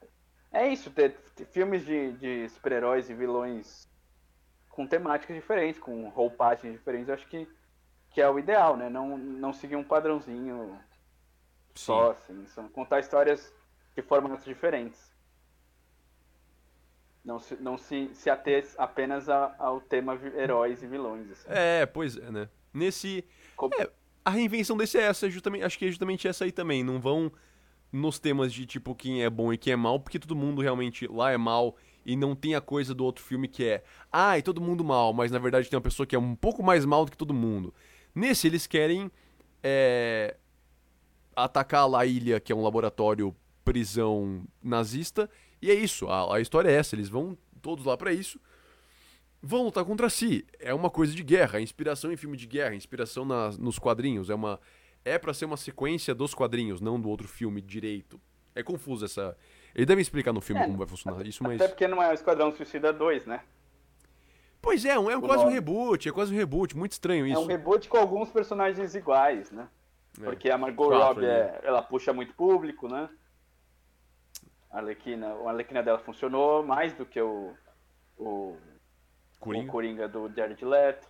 S2: É isso, ter, ter filmes de, de super-heróis e vilões com temáticas diferentes, com roupagens diferentes, eu acho que, que é o ideal, né? Não, não seguir um padrãozinho só, assim. São contar histórias de formatos diferentes. Não se, não se, se ater apenas a, ao tema heróis e vilões. Assim.
S1: É, pois é, né? Nesse. Como... É, a reinvenção desse é essa, justamente, acho que é justamente essa aí também. Não vão nos temas de tipo quem é bom e quem é mal, porque todo mundo realmente lá é mal e não tem a coisa do outro filme que é, ah, todo mundo mal, mas na verdade tem uma pessoa que é um pouco mais mal do que todo mundo. Nesse eles querem é, atacar a ilha, que é um laboratório prisão nazista, e é isso, a, a história é essa, eles vão todos lá para isso, vão lutar contra si. É uma coisa de guerra, a inspiração em filme de guerra, inspiração nas, nos quadrinhos, é uma é para ser uma sequência dos quadrinhos, não do outro filme direito. É confuso essa. Ele deve explicar no filme é, como vai funcionar isso, mas.
S2: Até porque não é o Esquadrão Suicida 2, né?
S1: Pois é, é um, quase nome. um reboot, é quase um reboot, muito estranho isso. É
S2: um reboot com alguns personagens iguais, né? É. Porque a Margot Robbie, é, ela puxa muito público, né? A Arlequina, a Arlequina dela funcionou mais do que o, o, Coringa. o Coringa do Jared Leto.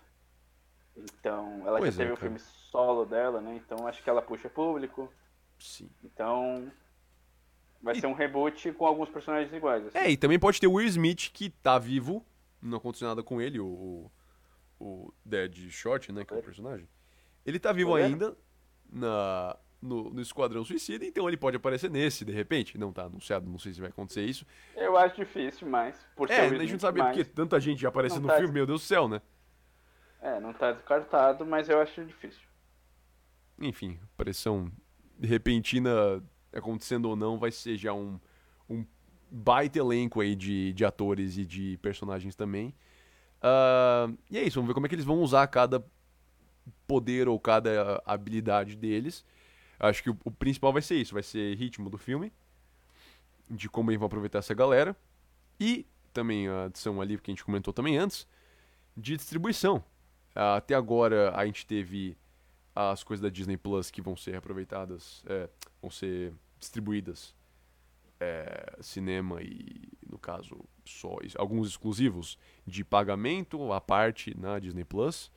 S2: Então, ela pois já teve é, o filme solo dela, né? Então, acho que ela puxa público.
S1: Sim.
S2: Então, vai e... ser um reboot com alguns personagens iguais. Assim.
S1: É, e também pode ter o Will Smith, que tá vivo, não aconteceu nada com ele, o, o Dead Shot, né, que é o personagem. Ele tá vivo ainda, na, no, no Esquadrão Suicida, então ele pode aparecer nesse, de repente. Não tá anunciado, não sei se vai acontecer isso.
S2: Eu acho difícil, mas.
S1: Por é, a gente não sabe porque tanta gente já aparece no tá filme, meu Deus do céu, né?
S2: É, não tá descartado, mas eu acho difícil.
S1: Enfim, pressão repentina acontecendo ou não, vai ser já um, um baita elenco aí de, de atores e de personagens também. Uh, e é isso, vamos ver como é que eles vão usar cada poder ou cada habilidade deles. Acho que o, o, principal vai ser isso, vai ser ritmo do filme, de como eles vão aproveitar essa galera, e também a adição ali, que a gente comentou também antes, de distribuição. Até agora a gente teve as coisas da Disney Plus que vão ser aproveitadas, é, vão ser distribuídas é, cinema e, no caso, só alguns exclusivos de pagamento à parte na Disney Plus.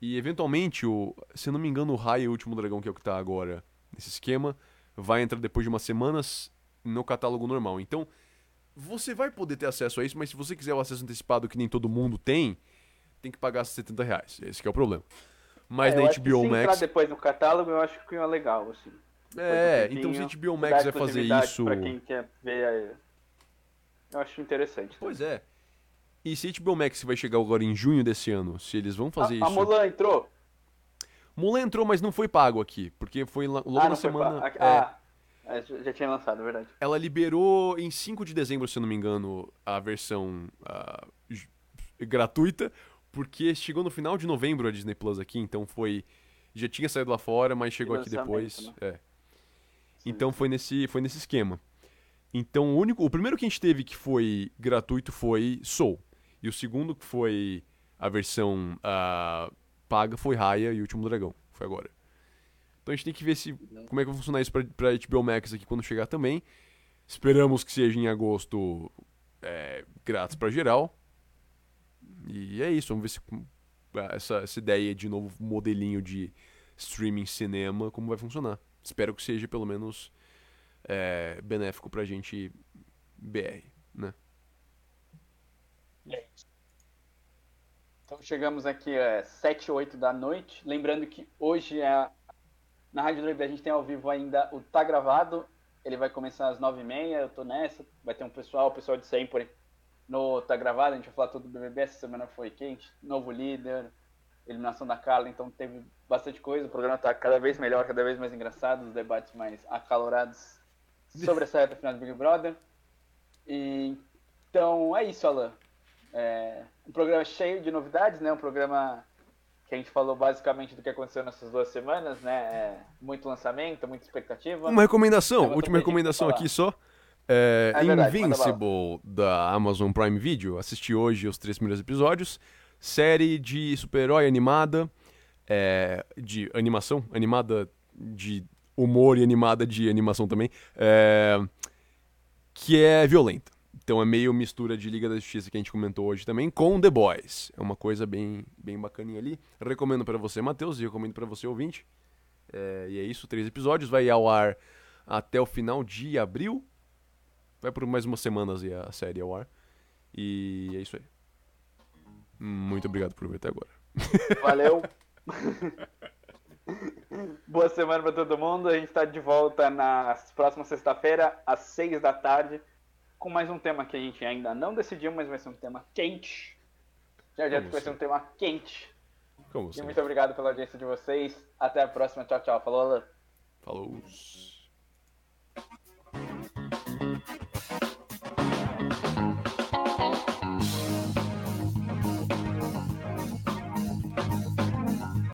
S1: E eventualmente, o, se não me engano, o Raio, o último dragão, que é o que está agora nesse esquema, vai entrar depois de umas semanas no catálogo normal. Então, você vai poder ter acesso a isso, mas se você quiser o acesso antecipado que nem todo mundo tem, tem que pagar 70 reais. Esse é o problema. Mas
S2: é,
S1: na HBO
S2: se
S1: Max.
S2: entrar depois no catálogo, eu acho que é legal, assim.
S1: É, então se a HBO Max vai fazer isso.
S2: Pra quem quer ver. Eu acho interessante.
S1: Pois é. E se a HBO Max vai chegar agora em junho desse ano, se eles vão fazer
S2: a,
S1: isso.
S2: A Mulan entrou?
S1: Mulan entrou, mas não foi pago aqui, porque foi logo
S2: ah,
S1: na semana.
S2: É, ah, já tinha lançado, é verdade.
S1: Ela liberou em 5 de dezembro, se eu não me engano, a versão uh, gratuita, porque chegou no final de novembro a Disney Plus aqui, então foi. Já tinha saído lá fora, mas chegou aqui depois. Né? É. Então foi nesse, foi nesse esquema. Então o único. O primeiro que a gente teve que foi gratuito foi Soul. E o segundo que foi a versão uh, paga foi Raya e o Último Dragão. Foi agora. Então a gente tem que ver se como é que vai funcionar isso pra, pra HBO Max aqui quando chegar também. Esperamos que seja em agosto é, grátis para geral. E é isso, vamos ver se essa, essa ideia de novo modelinho de streaming cinema, como vai funcionar. Espero que seja pelo menos é, benéfico pra gente BR, né?
S2: É então chegamos aqui às é, 7, 8 da noite. Lembrando que hoje é na Rádio Drive a gente tem ao vivo ainda o Tá Gravado. Ele vai começar às 9h30, eu tô nessa. Vai ter um pessoal, o pessoal de sempre no Tá Gravado. A gente vai falar tudo do BBB. Essa semana foi quente. Novo líder, eliminação da Carla. Então teve bastante coisa. O programa tá cada vez melhor, cada vez mais engraçado. Os debates mais acalorados sobre essa reta final do Big Brother. E, então é isso, Alan. É um programa cheio de novidades, né? Um programa que a gente falou basicamente do que aconteceu nessas duas semanas, né? É muito lançamento, muita expectativa.
S1: Uma recomendação, última recomendação aqui só. É, é verdade, Invincible da Amazon Prime Video. Assisti hoje os três primeiros episódios. Série de super-herói animada, é, de animação, animada de humor e animada de animação também, é, que é violenta. Então é meio mistura de Liga da Justiça que a gente comentou hoje também com The Boys. É uma coisa bem, bem bacaninha ali. Recomendo para você, Matheus, e recomendo para você, ouvinte. É, e é isso, três episódios. Vai ao ar até o final de abril. Vai por mais umas semanas e a série ao ar. E é isso aí. Muito obrigado por ver até agora.
S2: Valeu. <laughs> Boa semana para todo mundo. A gente está de volta na próxima sexta-feira, às seis da tarde, com mais um tema que a gente ainda não decidiu, mas vai ser um tema quente. Já já vai ser um tema quente.
S1: Como
S2: e muito obrigado pela audiência de vocês. Até a próxima. Tchau, tchau. Falou, Alan.
S1: Falou.